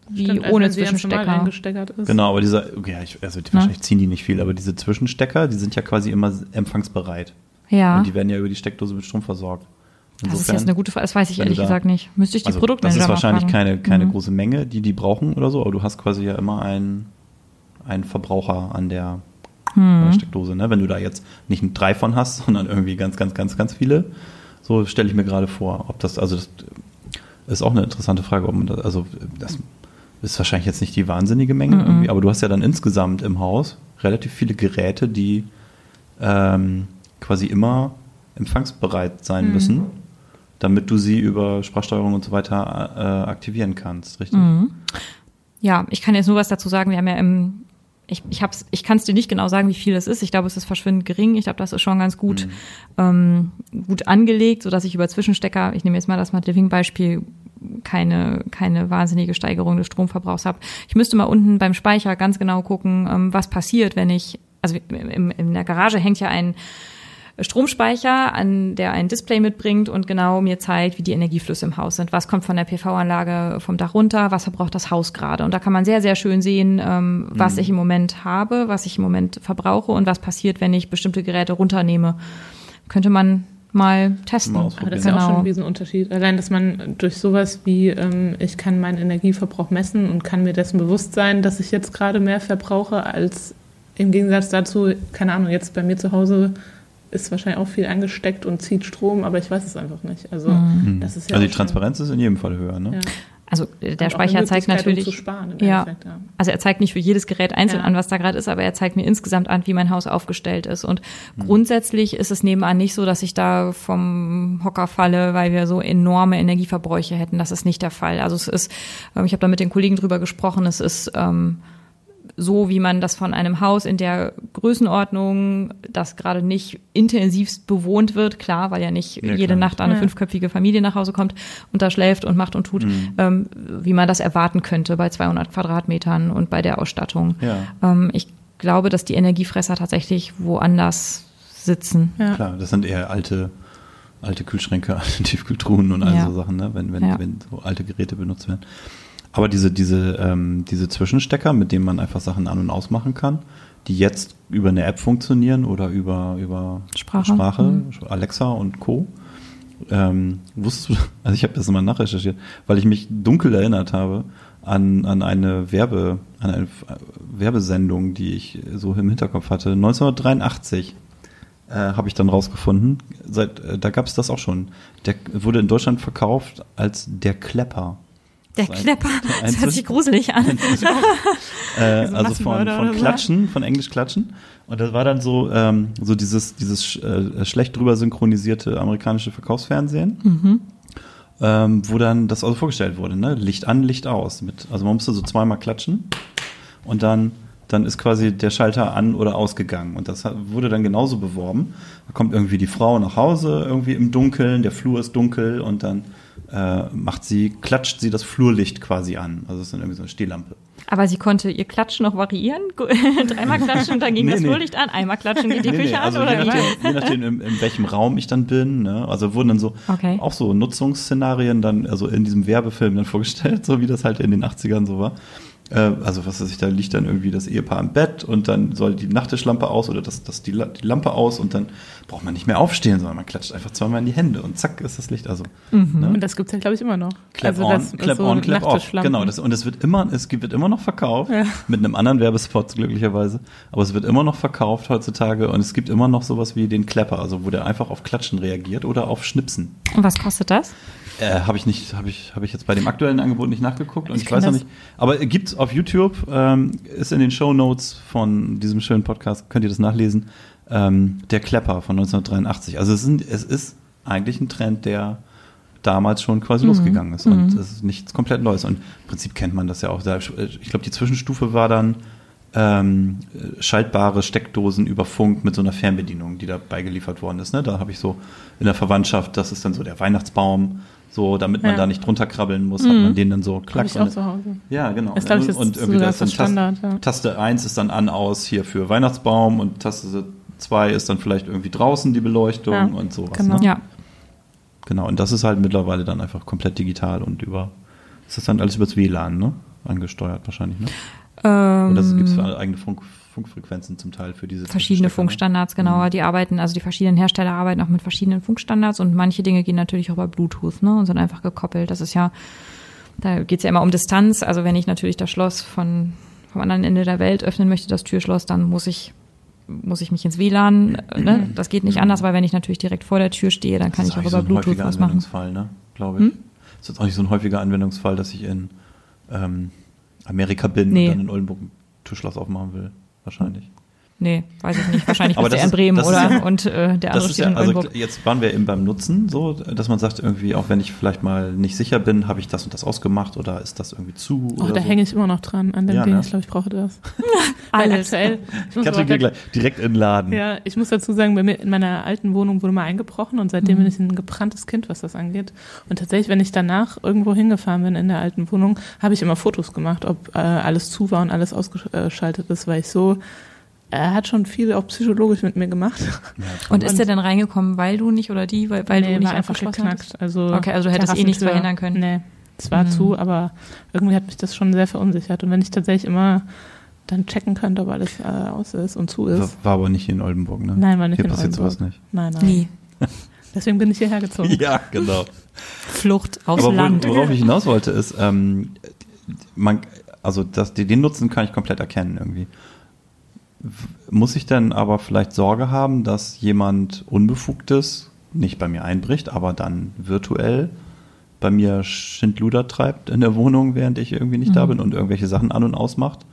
wie Stimmt, als ohne Zwischenstecker. eingesteckert ist. Genau, aber dieser, okay, ich, also wahrscheinlich ziehen die nicht viel, aber diese Zwischenstecker, die sind ja quasi immer empfangsbereit. Ja, Und die werden ja über die Steckdose mit Strom versorgt. Das ist jetzt eine gute Frage, das weiß ich ehrlich da- gesagt nicht. Müsste ich die also, das Produktmanager ist mal wahrscheinlich keine, keine Mhm. große Menge, die die brauchen oder so, aber du hast quasi ja immer einen, einen Verbraucher an der Hm. äh, Steckdose. Ne? Wenn du da jetzt nicht drei von hast, <laughs> sondern irgendwie ganz, ganz, ganz, ganz viele, so stelle ich mir gerade vor, ob das, also das ist auch eine interessante Frage, ob man das, also das ist wahrscheinlich jetzt nicht die wahnsinnige Menge Mhm. irgendwie, aber du hast ja dann insgesamt im Haus relativ viele Geräte, die ähm, quasi immer empfangsbereit sein Mhm. müssen, damit du sie über Sprachsteuerung und so weiter äh, aktivieren kannst, richtig? Mhm. Ja, ich kann jetzt nur was dazu sagen. Wir haben ja im, ich, ich hab's, ich kann es dir nicht genau sagen, wie viel es ist. Ich glaube, es ist verschwindend gering. Ich glaube, das ist schon ganz gut, ähm, gut angelegt, so dass ich über Zwischenstecker, ich nehme jetzt mal das Smart Living Beispiel, keine, keine wahnsinnige Steigerung des Stromverbrauchs habe. Ich müsste mal unten beim Speicher ganz genau gucken, ähm, was passiert, wenn ich, also im, in der Garage hängt ja ein Stromspeicher, an der ein Display mitbringt und genau mir zeigt, wie die Energieflüsse im Haus sind. Was kommt von der PV-Anlage vom Dach runter, was verbraucht das Haus gerade. Und da kann man sehr, sehr schön sehen, ähm, was ich im Moment habe, was ich im Moment verbrauche und was passiert, wenn ich bestimmte Geräte runternehme. Könnte man mal testen. Mal Aber das ist ja auch Genau. schon ein Riesenunterschied. Allein, dass man durch sowas wie, ähm, ich kann meinen Energieverbrauch messen und kann mir dessen bewusst sein, dass ich jetzt gerade mehr verbrauche, als im Gegensatz dazu, keine Ahnung, jetzt bei mir zu Hause ist wahrscheinlich auch viel angesteckt und zieht Strom, aber ich weiß es einfach nicht. Also Mhm. das ist ja also die Transparenz ist in jedem Fall höher, ne? Ja. Also der Speicher zeigt um natürlich. zu sparen im Ja. Endeffekt, ja. Also er zeigt nicht für jedes Gerät einzeln Ja. an, was da gerade ist, aber er zeigt mir insgesamt an, wie mein Haus aufgestellt ist. Und grundsätzlich ist es nebenan nicht so, dass ich da vom Hocker falle, weil wir so enorme Energieverbräuche hätten. Das ist nicht der Fall. Also es ist, ähm, ich habe da mit den Kollegen drüber gesprochen, es ist ähm, so, wie man das von einem Haus in der Größenordnung, das gerade nicht intensivst bewohnt wird, klar, weil ja nicht Ja, jede klar. Nacht eine Ja. fünfköpfige Familie nach Hause kommt und da schläft und macht und tut, ähm, wie man das erwarten könnte bei 200 Quadratmetern und bei der Ausstattung. Ja. Ähm, ich glaube, dass die Energiefresser tatsächlich woanders sitzen. Ja. Klar, das sind eher alte, alte Kühlschränke, <laughs> alte Tiefkühltruhen und all Ja. so Sachen, ne? wenn, wenn, Ja. wenn so alte Geräte benutzt werden. Aber diese, diese, ähm, diese Zwischenstecker, mit denen man einfach Sachen an- und ausmachen kann, die jetzt über eine App funktionieren oder über, über Sprache. Sprache Mhm. Alexa und Co. Ähm, wusstest du, <laughs> also ich habe das mal nachrecherchiert, weil ich mich dunkel erinnert habe an, an eine Werbe, an eine Werbesendung, die ich so im Hinterkopf hatte. 1983 äh, habe ich dann rausgefunden. Seit, äh, da gab es das auch schon. Der wurde in Deutschland verkauft als der Klepper. Der Klepper, ein das hört sich gruselig an. <laughs> Äh, <laughs> also von, von. Klatschen, von Englisch Klatschen. Und das war dann so, ähm, so dieses, dieses äh, schlecht drüber synchronisierte amerikanische Verkaufsfernsehen. Mhm. Ähm, wo dann das also vorgestellt wurde, ne? Licht an, Licht aus. Mit, also man musste so zweimal klatschen und dann, dann ist quasi der Schalter an oder ausgegangen. Und das wurde dann genauso beworben. Da kommt irgendwie die Frau nach Hause, irgendwie im Dunkeln, der Flur ist dunkel und dann äh, macht sie, klatscht sie das Flurlicht quasi an. Also es ist dann irgendwie so eine Stehlampe. Aber sie konnte ihr Klatschen noch variieren. <laughs> Dreimal klatschen, dann ging Nee, das nee. Flurlicht an. Einmal klatschen, geht die Nee, Küche nee, also an. je Oder nachdem, wie? je nachdem in, in welchem Raum ich dann bin. Ne? Also wurden dann so Okay. auch so Nutzungsszenarien dann, also in diesem Werbefilm dann vorgestellt, so wie das halt in den 80ern so war. Äh, also was weiß ich, da liegt dann irgendwie das Ehepaar im Bett und dann soll die Nachttischlampe aus oder das, das die, die Lampe aus und dann braucht man nicht mehr aufstehen, sondern man klatscht einfach zweimal in die Hände und zack ist das Licht. Also ne? Und das gibt's ja, glaube ich, immer noch. Clap also on, das, clap so on, clap off. Genau, das, und es wird immer, es gibt- wird immer noch verkauft, Ja. mit einem anderen Werbespot glücklicherweise, aber es wird immer noch verkauft heutzutage und es gibt immer noch sowas wie den Clapper, also wo der einfach auf Klatschen reagiert oder auf Schnipsen. Und was kostet das? Äh, habe ich nicht, habe ich, habe ich jetzt bei dem aktuellen Angebot nicht nachgeguckt und Ich ich, weiß noch nicht. Aber gibt's auf YouTube, ähm, ist in den Show Notes von diesem schönen Podcast, könnt ihr das nachlesen. Ähm, der Klepper von 1983. Also es, sind, es ist eigentlich ein Trend, der damals schon quasi losgegangen ist und es ist nichts komplett Neues. Und im Prinzip kennt man das ja auch. Ich glaube, die Zwischenstufe war dann ähm, schaltbare Steckdosen über Funk mit so einer Fernbedienung, die da beigeliefert worden ist. Ne? Da habe ich so in der Verwandtschaft, das ist dann so der Weihnachtsbaum, so damit man Ja. da nicht drunter krabbeln muss, hat man den dann so klack ich auch zu Hause. ja, genau. Das, ich, ist und irgendwie sogar da ist dann Standard, Taste, ja. Taste 1 ist dann an, aus hier für Weihnachtsbaum und Taste 2 ist dann vielleicht irgendwie draußen die Beleuchtung Ja, und sowas. genau. Ne? Ja. Genau, und das ist halt mittlerweile dann einfach komplett digital und über, ist das dann alles übers WLAN, ne? Angesteuert wahrscheinlich, ne? Ähm, Und das gibt es eigene Funk, Funkfrequenzen zum Teil für diese verschiedene ne? Funkstandards, genau. Die arbeiten, also die verschiedenen Hersteller arbeiten auch mit verschiedenen Funkstandards und manche Dinge gehen natürlich auch über Bluetooth, ne, und sind einfach gekoppelt. Das ist ja, da geht's ja immer um Distanz. Also wenn ich natürlich das Schloss von, vom anderen Ende der Welt öffnen möchte, das Türschloss, dann muss ich muss ich mich ins WLAN, äh, ne? Das geht nicht anders, weil wenn ich natürlich direkt vor der Tür stehe, dann kann Das ich ist auch über so ein Bluetooth häufiger was machen. Anwendungsfall, ne? Glaube ich. Hm? Ist jetzt auch nicht so ein häufiger Anwendungsfall, dass ich in ähm, Amerika bin Nee. und dann in Oldenburg ein Türschloss aufmachen will. Wahrscheinlich. Nee, weiß ich nicht. Wahrscheinlich <laughs> bist du in Bremen ist oder ja- und äh, der andere Das ist steht ja, in also Oldenburg. jetzt waren wir eben beim Nutzen, so, dass man sagt irgendwie, auch wenn ich vielleicht mal nicht sicher bin, habe ich das und das ausgemacht oder ist das irgendwie zu? Oh, oder da so. hänge ich immer noch dran an dem Ja, Ding. ne? Ich glaube, ich brauche das. <laughs> Alles. aktuell, ich muss, Katrin gleich direkt in den Laden. ja, ich muss dazu sagen, bei mir in meiner alten Wohnung wurde mal eingebrochen und Mhm. seitdem bin ich ein gebranntes Kind, was das angeht. Und tatsächlich, wenn ich danach irgendwo hingefahren bin in der alten Wohnung, habe ich immer Fotos gemacht, ob äh, alles zu war und alles ausgeschaltet ist, weil ich so, er hat schon viel auch psychologisch mit mir gemacht. <laughs> Und ist der denn reingekommen, weil du nicht oder die, weil, weil Nee, du nicht war einfach geknackt. Also Okay, also du hättest eh nichts verhindern können. Nee, es war Mhm. zu, aber irgendwie hat mich das schon sehr verunsichert. Und wenn ich tatsächlich immer dann checken könnte, ob alles äh, aus ist und zu War, ist. war aber nicht in Oldenburg, ne? Nein, war nicht Hier in passiert Oldenburg. sowas nicht. Nein, nein. Nie. <laughs> Deswegen bin ich hierher gezogen. Ja, genau. Flucht aus Aber wo, Land. worauf ich hinaus wollte, ist, ähm, man, also das, den Nutzen kann ich komplett erkennen irgendwie. Muss ich denn aber vielleicht Sorge haben, dass jemand Unbefugtes nicht bei mir einbricht, aber dann virtuell bei mir Schindluder treibt in der Wohnung, während ich irgendwie nicht da Mhm. bin und irgendwelche Sachen an und ausmacht,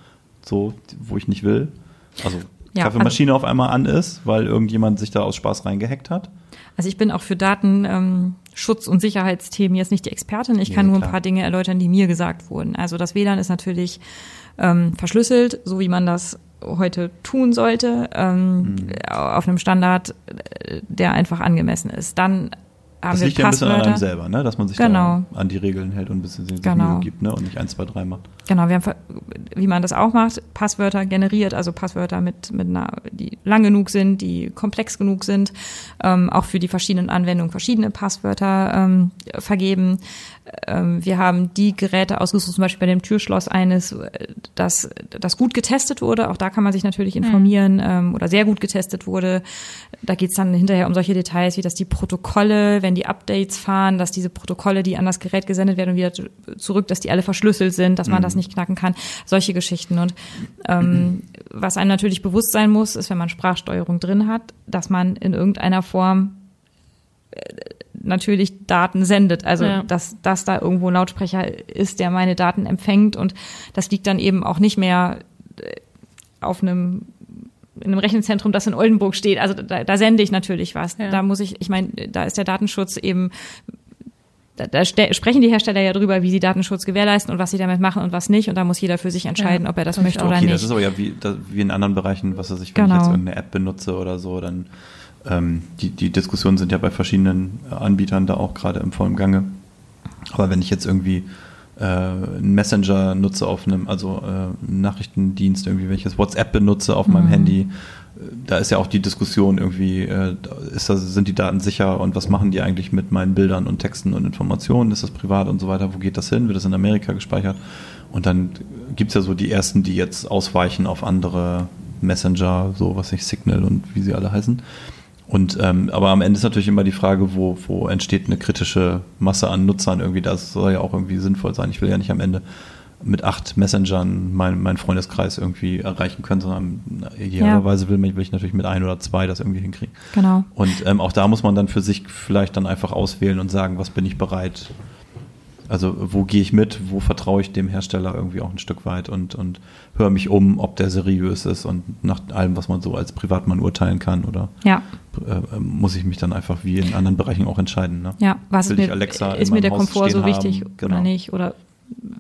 so, wo ich nicht will? Also Ja, Kaffeemaschine auf einmal an ist, weil irgendjemand sich da aus Spaß reingehackt hat. Also ich bin auch für Datenschutz und Sicherheitsthemen jetzt nicht die Expertin. Ich kann Nee, nur ein paar Dinge erläutern, die mir gesagt wurden. Also das WLAN ist natürlich ähm, verschlüsselt, so wie man das heute tun sollte, ähm, Hm. auf einem Standard, äh, der einfach angemessen ist. Dann haben Das wir liegt ja ein bisschen an einem selber, ne? dass man sich Genau. da an die Regeln hält und ein bisschen sich Genau. Mühe gibt ne? und nicht 1, 2, 3 macht. Genau, wir haben, wie man das auch macht, Passwörter generiert, also Passwörter mit, mit einer, die lang genug sind, die komplex genug sind, ähm, auch für die verschiedenen Anwendungen verschiedene Passwörter ähm, vergeben. Ähm, wir haben die Geräte ausgesucht, zum Beispiel bei dem Türschloss eines, äh, das, das gut getestet wurde. Auch da kann man sich natürlich informieren ähm, oder sehr gut getestet wurde. Da geht's dann hinterher um solche Details, wie dass die Protokolle, wenn die Updates fahren, dass diese Protokolle, die an das Gerät gesendet werden und wieder zu- zurück, dass die alle verschlüsselt sind, dass man das nicht knacken kann. Solche Geschichten. Und ähm, was einem natürlich bewusst sein muss, ist, wenn man Sprachsteuerung drin hat, dass man in irgendeiner Form natürlich Daten sendet. Also Ja. dass, dass da irgendwo ein Lautsprecher ist, der meine Daten empfängt und das liegt dann eben auch nicht mehr äh, auf einem in einem Rechenzentrum, das in Oldenburg steht. Also da, da sende ich natürlich was. Ja. Da muss ich, ich meine, da ist der Datenschutz eben da, da sprechen die Hersteller ja drüber, wie sie Datenschutz gewährleisten und was sie damit machen und was nicht. Und da muss jeder für sich entscheiden, Ja, ob er das möchte oder okay, nicht. das ist aber ja wie, da, wie in anderen Bereichen, was weiß ich, wenn Genau. ich jetzt irgendeine App benutze oder so, dann ähm, die, die Diskussionen sind ja bei verschiedenen äh, Anbietern da auch gerade im vollen Gange. Aber wenn ich jetzt irgendwie äh, einen Messenger nutze auf einem, also äh, einen Nachrichtendienst, irgendwie welches WhatsApp benutze auf meinem Mhm. Handy. Äh, Da ist ja auch die Diskussion irgendwie, äh, ist das, sind die Daten sicher und was machen die eigentlich mit meinen Bildern und Texten und Informationen? Ist das privat und so weiter? Wo geht das hin? Wird das in Amerika gespeichert? Und dann gibt's ja so die ersten, die jetzt ausweichen auf andere Messenger, so was ich Signal und wie sie alle heißen. Und ähm, aber am Ende ist natürlich immer die Frage, wo, wo entsteht eine kritische Masse an Nutzern irgendwie. Das soll ja auch irgendwie sinnvoll sein. Ich will ja nicht am Ende mit acht Messengern meinen mein Freundeskreis irgendwie erreichen können, sondern idealerweise will, mich- will ich natürlich mit ein oder zwei das irgendwie hinkriegen. Genau. Und ähm, auch da muss man dann für sich vielleicht dann einfach auswählen und sagen, was bin ich bereit. Also wo gehe ich mit, wo vertraue ich dem Hersteller irgendwie auch ein Stück weit und, und höre mich um, ob der seriös ist und nach allem, was man so als Privatmann urteilen kann oder Ja, äh, muss ich mich dann einfach wie in anderen Bereichen auch entscheiden. Ne? ja. Was Will ist mir, Alexa in ist mir der Haus Komfort so wichtig haben? Genau. oder nicht? Oder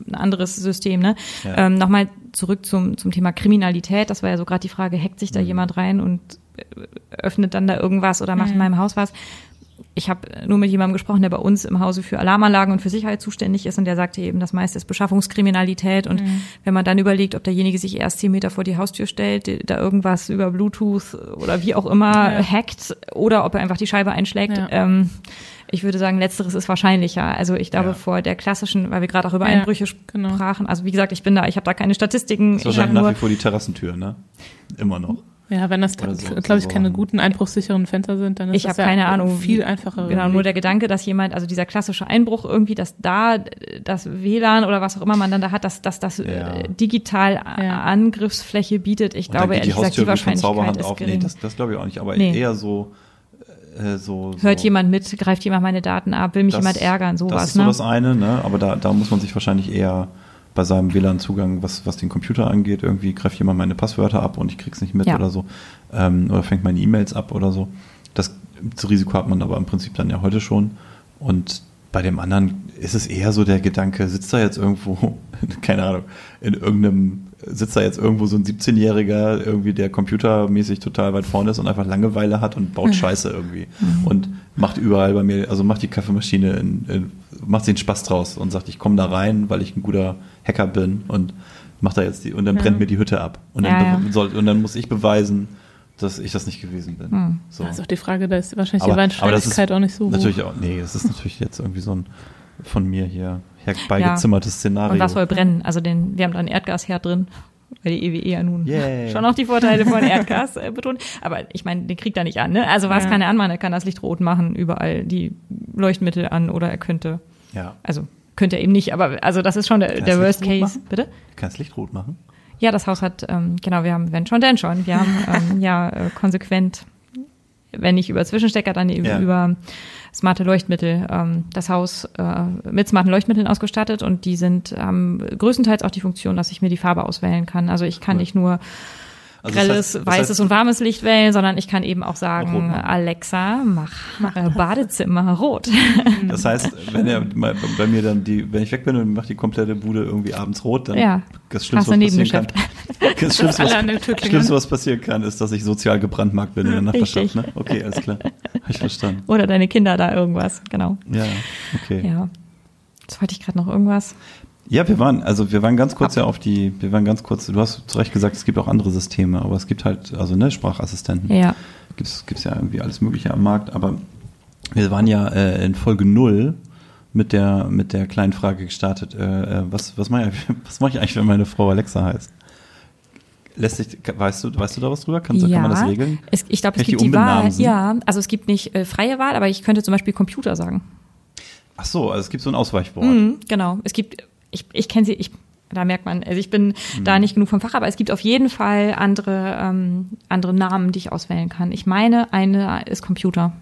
ein anderes System, ne? Ja. Ähm, Nochmal zurück zum, zum Thema Kriminalität. Das war ja so gerade die Frage, hackt sich da Mhm. jemand rein und äh, öffnet dann da irgendwas oder macht in Mhm. meinem Haus was? Ich habe nur mit jemandem gesprochen, der bei uns im Hause für Alarmanlagen und für Sicherheit zuständig ist und der sagte eben, das meiste ist Beschaffungskriminalität und Mhm. wenn man dann überlegt, ob derjenige sich erst zehn Meter vor die Haustür stellt, da irgendwas über Bluetooth oder wie auch immer Ja. hackt oder ob er einfach die Scheibe einschlägt, Ja. ähm, ich würde sagen, letzteres ist wahrscheinlicher. Also ich glaube Ja. vor der klassischen, weil wir gerade auch über Ja, Einbrüche genau. sprachen. Also wie gesagt, ich bin da, ich habe da keine Statistiken. Das ist Ich wahrscheinlich nach nur wie vor die Terrassentür, ne? Immer noch. Ja, wenn das, so, glaube ich, keine guten einbruchsicheren Fenster sind, dann ist Ich das ja keine Ahnung, viel einfacher. Genau, nur der Gedanke, dass jemand, also dieser klassische Einbruch irgendwie, dass da das WLAN oder was auch immer man dann da hat, dass, dass das Ja. äh, digital A- Ja. Angriffsfläche bietet. Ich Und glaube, ehrlich gesagt, die Wahrscheinlichkeit ist auf. Nee, gering. das, das glaube ich auch nicht, aber Nee. eher so, äh, so, Hört so jemand mit, greift jemand meine Daten ab, will mich Das- jemand ärgern, Das sowas, ist so ne? das eine, ne? aber da, da muss man sich wahrscheinlich eher bei seinem WLAN-Zugang, was, was den Computer angeht, irgendwie greift jemand meine Passwörter ab und ich krieg's nicht mit Ja. oder so. Ähm, oder fängt meine E-Mails ab oder so. Das, das Risiko hat man aber im Prinzip dann ja heute schon. Und bei dem anderen ist es eher so der Gedanke, sitzt da jetzt irgendwo, <laughs> keine Ahnung, in irgendeinem, sitzt da jetzt irgendwo so ein 17-Jähriger, irgendwie, der computermäßig total weit vorne ist und einfach Langeweile hat und baut Scheiße irgendwie. Und macht überall bei mir, also macht die Kaffeemaschine, in, in, macht sich einen Spaß draus und sagt, ich komme da rein, weil ich ein guter Hacker bin und macht da jetzt die, und dann Ja. brennt mir die Hütte ab. Und dann, Ja, ja. Soll, und dann muss ich beweisen, dass ich das nicht gewesen bin. Hm. So. Das ist auch die Frage, da ist wahrscheinlich Aber- die aber das ist Wahrscheinlichkeit auch nicht so hoch. Natürlich auch, nee, das ist natürlich jetzt irgendwie so ein von mir hier herbeigezimmertes Szenario. Und was soll brennen? Also den, wir haben da einen Erdgasherd drin, weil die EWE ja nun Yay. schon auch die Vorteile von <laughs> Erdgas äh, betont. Aber ich meine, den kriegt er nicht an. Ne? Also was Ja. kann er anmachen? Er kann das Licht rot machen, überall die Leuchtmittel an oder er könnte, Ja. also könnte er eben nicht, aber also das ist schon der, Kann der das Worst Licht rot Case. machen? Bitte? Du kannst Licht rot machen. Ja, das Haus hat, ähm, genau, wir haben, wenn schon, denn schon. Wir haben ähm, <laughs> ja äh, konsequent, wenn nicht über Zwischenstecker, dann eben Ja. über smarte Leuchtmittel ähm, das Haus äh, mit smarten Leuchtmitteln ausgestattet und die sind ähm, größtenteils auch die Funktion, dass ich mir die Farbe auswählen kann. Also ich kann Cool. nicht nur Also das grelles, heißt- das weißes heißt- und warmes Licht wählen, sondern ich kann eben auch sagen. Alexa, mach, <laughs> äh, Badezimmer rot. <laughs> Das heißt, wenn er <laughs> bei mir dann die, wenn ich weg bin und macht die komplette Bude irgendwie abends rot, dann Ja. das Schlimmste, Hast du was passieren kann. Das Schlimmste, alle an der was. Schlimmste, was passieren kann, ist, dass ich sozial gebrandmarkt bin in der Nachbarschaft. Ne? Okay, alles klar. Habe ich verstanden. Oder deine Kinder da irgendwas, genau. Ja, okay. Ja. Jetzt wollte ich gerade noch irgendwas. Ja, wir waren, also wir waren ganz kurz ja auf die, wir waren ganz kurz, du hast zu Recht gesagt, es gibt auch andere Systeme, aber es gibt halt, also ne, Sprachassistenten. Ja. Gibt's, gibt's ja irgendwie alles Mögliche am Markt, aber wir waren ja äh, in Folge null mit der, mit der kleinen Frage gestartet, äh, äh, was, was mache ich, <laughs> was mach ich eigentlich, wenn meine Frau Alexa heißt? Lässt sich, weißt du, weißt du da was drüber? Kann, kann man das regeln? Es, ich glaube, es gibt die die, Wahl. Ja, also es gibt nicht äh, freie Wahl, aber ich könnte zum Beispiel Computer sagen. Ach so, also es gibt so ein Ausweichwort. Mhm, genau. Es gibt, ich, ich kenne sie, ich, da merkt man, also ich bin Mhm. da nicht genug vom Fach, aber es gibt auf jeden Fall andere, ähm, andere Namen, die ich auswählen kann. Ich meine, eine ist Computer.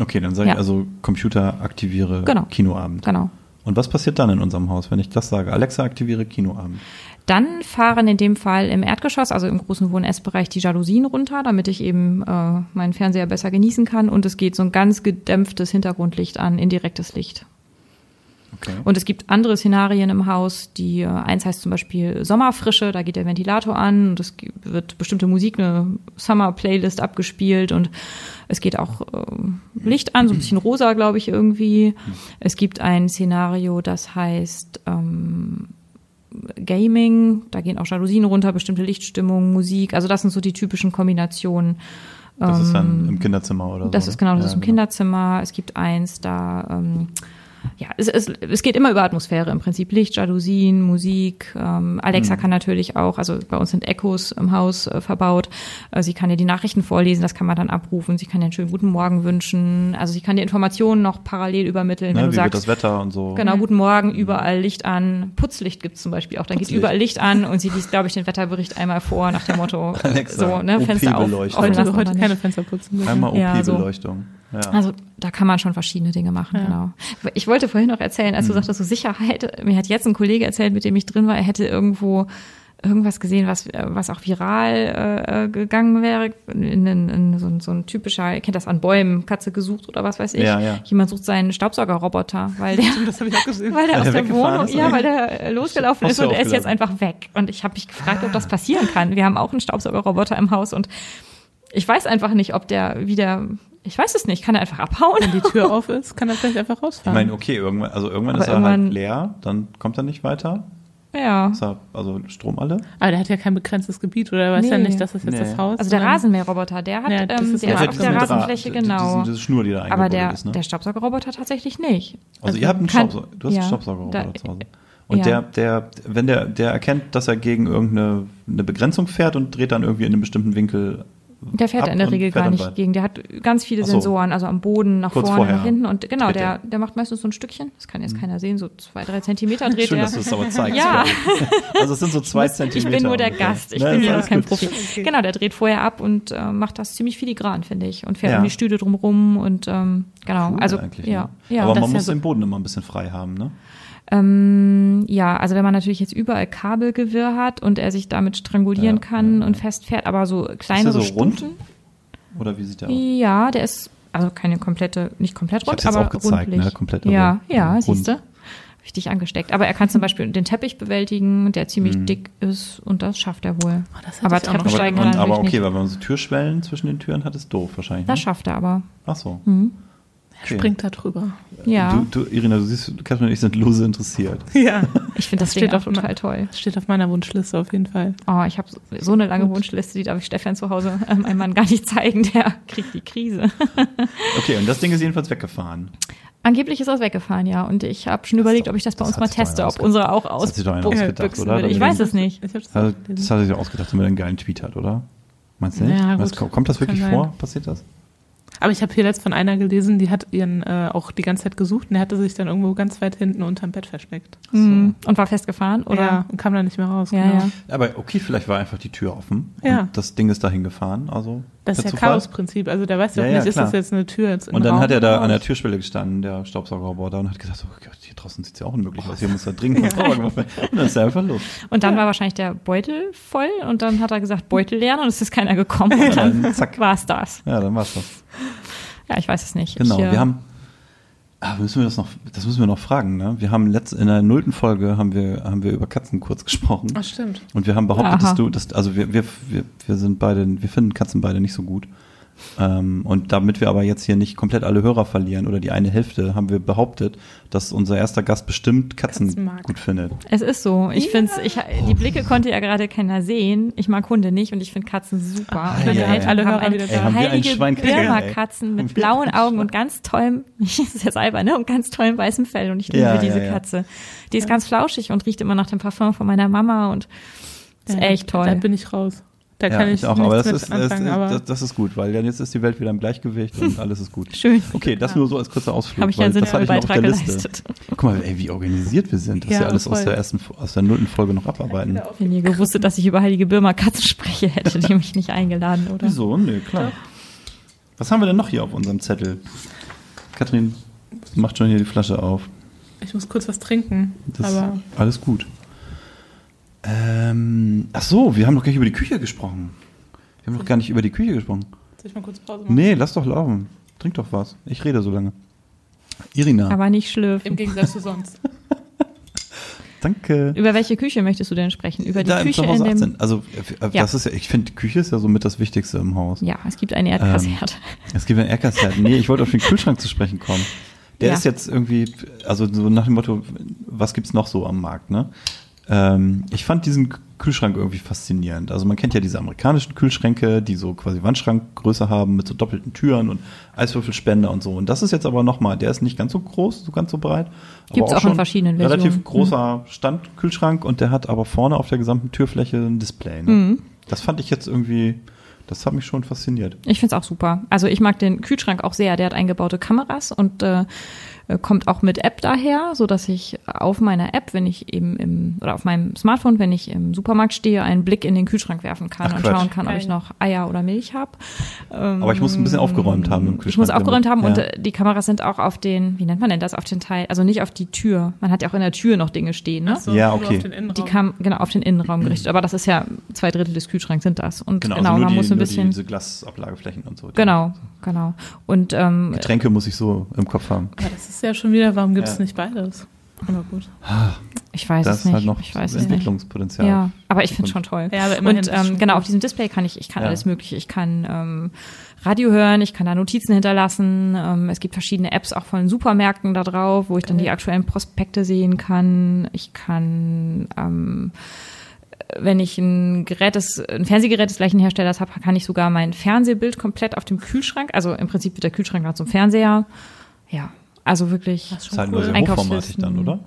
Okay, dann sage ich Ja. also Computer aktiviere Genau. Kinoabend. Genau. Und was passiert dann in unserem Haus, wenn ich das sage? Alexa aktiviere Kinoabend. Dann fahren in dem Fall im Erdgeschoss, also im großen Wohn-Essbereich, die Jalousien runter, damit ich eben äh, meinen Fernseher besser genießen kann. Und es geht so ein ganz gedämpftes Hintergrundlicht an, indirektes Licht. Okay. Und es gibt andere Szenarien im Haus, die, äh, eins heißt zum Beispiel Sommerfrische, da geht der Ventilator an und es wird bestimmte Musik, eine Summer-Playlist abgespielt und es geht auch äh, Licht an, so ein bisschen rosa, glaube ich, irgendwie. Es gibt ein Szenario, das heißt ähm, Gaming, da gehen auch Jalousien runter, bestimmte Lichtstimmung, Musik, also das sind so die typischen Kombinationen. Das ist dann Ähm, im Kinderzimmer oder so. das ist genau, das Ja, ist im Kinderzimmer. Es gibt eins, da, ähm, ja, es, es, es geht immer über Atmosphäre im Prinzip. Licht, Jalousien, Musik. Ähm, Alexa kann natürlich auch, also bei uns sind Echos im Haus äh, verbaut. Äh, sie kann dir die Nachrichten vorlesen, das kann man dann abrufen. Sie kann dir einen schönen guten Morgen wünschen. Also sie kann dir Informationen noch parallel übermitteln, wenn Ne, du wie wird sagst, das Wetter und so. Genau, guten Morgen, überall Licht an. Putzlicht gibt's zum Beispiel auch. Dann geht Putzlicht. überall Licht an und sie liest, glaube ich, den Wetterbericht einmal vor nach dem Motto, <laughs> Alexa, so, ne, Fenster auf. OP-Beleuchtung. Heute, lassen heute keine. Fenster putzen. Einmal Ja, so. Ja. Also da kann man schon verschiedene Dinge machen, Ja. genau. Ich wollte vorhin noch erzählen, als du sagtest, so Sicherheit, mir hat jetzt ein Kollege erzählt, mit dem ich drin war, er hätte irgendwo irgendwas gesehen, was, äh, was auch viral äh, äh, gegangen wäre. In, in, in so, ein- so ein typischer, ihr kennt das an Bäumen, Katze gesucht oder was weiß ich. Ja, ja. Jemand sucht seinen Staubsaugerroboter, weil der <laughs> Das habe ich auch gesehen. weil der aus der der Wohnung, ist, ja, weil der äh, losgelaufen ist Poster und er ist jetzt einfach weg. Und ich habe mich gefragt, ob das passieren kann. Wir haben auch einen Staubsaugerroboter im Haus und ich weiß einfach nicht, ob der wieder, ich weiß es nicht, kann er einfach abhauen? Wenn die Tür <laughs> auf ist, kann er vielleicht einfach Ich rausfahren. meine, okay, irgendwann, also irgendwann Aber ist er irgendwann- halt leer, dann kommt er nicht weiter. Ja. Ist er, also Strom alle. Aber der hat ja kein begrenztes Gebiet oder er weiß ja Nee. nicht, dass das jetzt Nee. das Haus Also der Rasenmäherroboter, der hat, Ja, ähm, ist der ja ist halt auf diese der Rasenfläche, diese- genau. Diese Schnur, die da Aber der, ist, ne? der Staubsaugerroboter tatsächlich nicht. Also ihr habt einen kann- Staubsauger, du hast ja, einen Staubsaugerroboter zu Hause. Und ja. der, der, wenn der, der erkennt, dass er gegen irgendeine eine Begrenzung fährt und dreht dann irgendwie in einem bestimmten Winkel. Der fährt ab in der Regel gar nicht gegen. Der hat ganz viele so. Sensoren, also am Boden, nach Kurz vorne, vorher nach hinten. Und genau, der, er. der macht meistens so ein Stückchen. Das kann jetzt keiner sehen, so zwei, drei Zentimeter dreht Schön, er. dass du es aber zeigst. Ja. <laughs> Also es sind so zwei Ich Zentimeter. bin nur der ungefähr. Gast, ich Ne, bin ja kein gut. Profi. Okay. Genau, der dreht vorher ab und äh, macht das ziemlich filigran, finde ich. Und fährt Ja. um die Stühle drumrum und ähm, genau. Cool also eigentlich, ja, ne? ja. aber man ist ja muss so- den Boden immer ein bisschen frei haben, ne? Ähm, ja, also wenn man natürlich jetzt überall Kabelgewirr hat und er sich damit strangulieren Ja, kann ja, und festfährt, aber so kleinere so rund? Stufen. Oder wie sieht der aus? Ja, der ist also keine komplette, nicht komplett Ich rund, aber auch gezeigt, rundlich. ne, komplett, ja, ja, rund. siehst du. Richtig angesteckt. Aber er kann zum Beispiel den Teppich bewältigen, der ziemlich Mhm. dick ist und das schafft er wohl. Oh, das aber ich auch noch Treppen Aber, kann er aber okay, nicht. weil wenn man so Türschwellen zwischen den Türen hat, ist doof wahrscheinlich. Das Ne? schafft er aber. Ach so. Mhm. Okay. Springt da drüber. Ja, Du, du, Irina, du siehst, Katrin und ich sind lose interessiert. <laughs> Ja. ich finde das, Das steht auf total meiner- toll. Das steht auf meiner Wunschliste auf jeden Fall. Oh, ich habe so, so eine lange Gut. Wunschliste, die darf ich Stefan zu Hause ähm, meinem Mann gar nicht zeigen, der kriegt die Krise. <laughs> Okay, und das Ding ist jedenfalls weggefahren. Angeblich ist das weggefahren, ja. Und ich habe schon überlegt, ob ich das bei das uns mal doch teste, ob unsere auch Das hat sich doch einer ausgedacht, oder? Ich weiß es nicht. Auch Also, das hat sich ausgedacht, damit er einen geilen Tweet hat, oder? Meinst du nicht? Ja, Was, gut. kommt, kommt das wirklich vor? Passiert das? Aber ich habe hier letzt von einer gelesen, die hat ihren äh, auch die ganze Zeit gesucht und der hatte sich dann irgendwo ganz weit hinten unterm Bett versteckt. Mhm. Und war festgefahren, oder? Ja, und kam dann nicht mehr raus. Ja, genau. ja. Aber okay, vielleicht war einfach die Tür offen Ja. und das Ding ist dahin gefahren. Also Das ist ja. Chaosprinzip. Also der weiß ja Ja, auch ja, nicht, ist klar. das jetzt eine Tür jetzt im Und dann Raum hat er da oder an der raus? Türschwelle gestanden, der Staubsaugerroboter, und hat gesagt, oh Gott, hier draußen sieht es ja auch unmöglich aus, hier muss er dringend was sauber gemacht werden. Und dann ist er einfach los. Und dann war wahrscheinlich der Beutel voll und dann hat er gesagt, Beutel leeren und es ist keiner gekommen. Und dann Dann war es das. Ja, dann war's das. Ja, ich weiß es nicht. Genau, ich, äh, wir haben, ah, müssen wir das noch, das müssen wir noch fragen, ne? Wir haben letzt, in der nullten Folge haben wir, haben wir über Katzen kurz gesprochen. Ach, stimmt. Und wir haben behauptet, Aha. dass du, dass, also wir, wir, wir, wir sind beide, wir finden Katzen beide nicht so gut. Ähm, und damit wir aber jetzt hier nicht komplett alle Hörer verlieren oder die eine Hälfte, haben wir behauptet, dass unser erster Gast bestimmt Katzen, gut findet. Es ist so. Ich finde ich, die Blicke konnte ja gerade keiner sehen. Ich mag Hunde nicht und ich finde Katzen super. Ah, ja, ja. Alle Hörer eine wieder da. Heilige. Birma-Katzen mit blauen ein Augen und ganz tollem, <laughs> das ist jetzt albern, ne? Und ganz tollem weißem Fell. Und ich liebe Ja, diese ja, ja. Katze. Die ist ganz flauschig und riecht immer nach dem Parfum von meiner Mama und ist Ja, echt toll. Da bin ich raus. Da Ja, kann ich, auch, nichts aber das ist, das, anfangen. ist, aber das, das ist gut, weil dann jetzt ist die Welt wieder im Gleichgewicht und alles ist gut. <laughs> Schön. Okay, das nur so als kurzer Ausflug. Habe ich ja einen das hatte sinnvollen ich noch auf Beitrag der Liste. geleistet. Guck mal, ey, wie organisiert wir sind, dass Ja, wir alles aus der ersten, aus der nullten Folge noch abarbeiten. Wenn ihr gewusstet, dass ich über heilige Birma Katzen spreche, hättet ihr mich nicht eingeladen, oder? Wieso? Nö, klar. Was haben wir denn noch hier auf unserem Zettel? Kathrin macht schon hier die Flasche auf. ich muss kurz was trinken. Das aber alles gut. Ähm, ach so, wir haben noch gar nicht über die Küche gesprochen. Wir haben noch gar nicht über die Küche gesprochen. soll ich mal kurz Pause machen? Nee, lass doch laufen. Trink doch was. Ich rede so lange. Irina, Aber nicht schlürfen. Im Gegensatz zu sonst. <laughs> danke. Über welche Küche möchtest du denn sprechen? Über die Da im Küche Zuhause in dem. 18. Also äh, Ja. das ist ja, ich finde, Küche ist ja somit das Wichtigste im Haus. Ja, es gibt einen Erdgasherd. Es gibt einen Erdgasherd. Nee, ich wollte auf den Kühlschrank zu sprechen kommen. Der Ja. ist jetzt irgendwie, also so nach dem Motto, was gibt's noch so am Markt, ne? Ähm, ich fand diesen Kühlschrank irgendwie faszinierend. Also man kennt ja diese amerikanischen Kühlschränke, die so quasi Wandschrankgröße haben mit so doppelten Türen und Eiswürfelspender und so. Und das ist jetzt aber nochmal, der ist nicht ganz so groß, so ganz so breit. aber Gibt's auch in schon verschiedenen Relativ Versionen. großer Standkühlschrank und der hat aber vorne auf der gesamten Türfläche ein Display. Ne? Mhm. Das fand ich jetzt irgendwie, das hat mich schon fasziniert. Ich find's auch super. Also ich mag den Kühlschrank auch sehr. Der hat eingebaute Kameras und äh, kommt auch mit App daher, so dass ich auf meiner App, wenn ich eben im oder auf meinem Smartphone, wenn ich im Supermarkt stehe, einen Blick in den Kühlschrank werfen kann Ach, und Quatsch. schauen kann, ob ich noch Eier oder Milch habe. Aber ich muss ein bisschen aufgeräumt haben im Kühlschrank. Ich muss aufgeräumt haben und Ja. äh, die Kameras sind auch auf den, wie nennt man denn das, auf den Teil, also nicht auf die Tür. Man hat ja auch in der Tür noch Dinge stehen, ne? So, Ja, okay. Auf den Innenraum. Die kam genau auf den Innenraum gerichtet, aber das ist ja zwei Drittel des Kühlschranks sind das und Genau, genau, also nur man die, muss ein bisschen diese Glasablageflächen und so. Die genau, genau und ähm, Getränke muss ich so im Kopf haben. Aber das ist ja schon wieder, warum gibt es Ja. nicht beides? Aber gut. ich weiß das es ist nicht, halt noch ich weiß. Entwicklungspotenzial. Ja, aber ich finde es schon toll. Ja, aber immerhin und ähm, schon genau auf diesem Display kann ich, ich kann Ja. alles Mögliche. Ich kann ähm, Radio hören, ich kann da Notizen hinterlassen. Ähm, es gibt verschiedene Apps auch von Supermärkten da drauf, wo ich dann Geil. die aktuellen Prospekte sehen kann. Ich kann ähm, wenn ich ein Gerät des, ein Fernsehgerät des gleichen Herstellers habe, kann ich sogar mein Fernsehbild komplett auf dem Kühlschrank, also im Prinzip wird der Kühlschrank gerade zum Fernseher. Ja, also wirklich. Das ist halt nur sehr hochformatig dann, oder?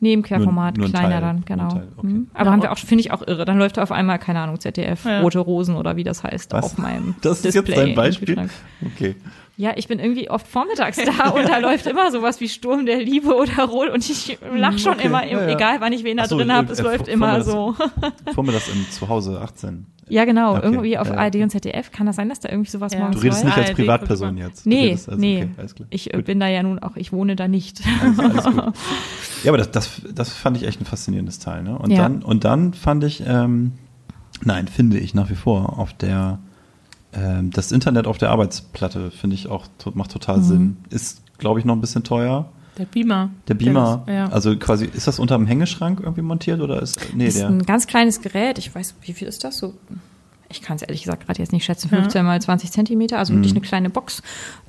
Nee, im Querformat, Nur- nur ein kleiner Teil, dann, genau. Teil, okay. Mhm. Aber Ja, haben wir auch, finde ich auch irre. Dann läuft da auf einmal, keine Ahnung, ZDF, Ja. Rote Rosen oder wie das heißt, Was? auf meinem Das ist jetzt Display dein im Beispiel? Okay. Ja, ich bin irgendwie oft vormittags da <laughs> und da läuft immer sowas wie Sturm der Liebe oder Rot und ich lach schon okay, immer, ja, ja. egal wann ich wen da so, drin habe, äh, es äh, läuft vor- immer so. <laughs> Vor mir das im Zuhause 18. Ja, genau, Okay, irgendwie auf ja. ARD und ZDF. Kann das sein, dass da irgendwie sowas Ja. morgens Du redest nicht als Privatperson jetzt. Nee, redest also, nee. Okay, alles klar. Ich äh, Gut. bin da ja nun auch, ich wohne da nicht. Also, alles gut. <laughs> Ja, aber das, das, das fand ich echt ein faszinierendes Teil. Ne? Und, Ja. dann, und dann fand ich, ähm, nein, finde ich nach wie vor auf der, ähm, das Internet auf der Arbeitsplatte finde ich auch, macht total Mhm. Sinn. Ist, glaube ich, noch ein bisschen teuer. Der Beamer. Der Beamer, Das, ja. also quasi, ist das unter dem Hängeschrank irgendwie montiert oder ist, nee, Das ist der, ein ganz kleines Gerät. Ich weiß, wie viel ist das so? Ich kann es ehrlich gesagt gerade jetzt nicht schätzen. Ja. 15 mal 20 Zentimeter, also Mhm. wirklich eine kleine Box,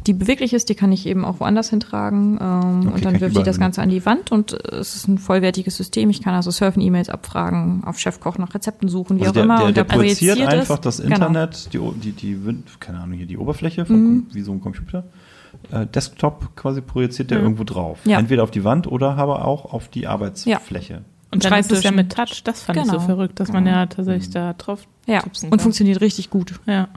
die beweglich ist. Die kann ich eben auch woanders hintragen. Ähm, Okay, und dann wirft die das. Ganze an die Wand und äh, es ist ein vollwertiges System. Ich kann also surfen, E-Mails abfragen, auf Chefkoch nach Rezepten suchen, wie also auch der, immer. der, und der der projiziert projiziert einfach das Genau. Internet, die, O- die, die, Win- keine Ahnung, hier die Oberfläche, vom, Mhm. wie so ein Computer. Äh, Desktop quasi projiziert der Mhm. irgendwo drauf. Ja. Entweder auf die Wand oder aber auch auf die Arbeitsfläche. Und dann ist es ja mit Touch, das fand ich so Genau. verrückt, dass man Genau. ja tatsächlich da drauf Ja, tipsen und kann. funktioniert richtig gut. Ja.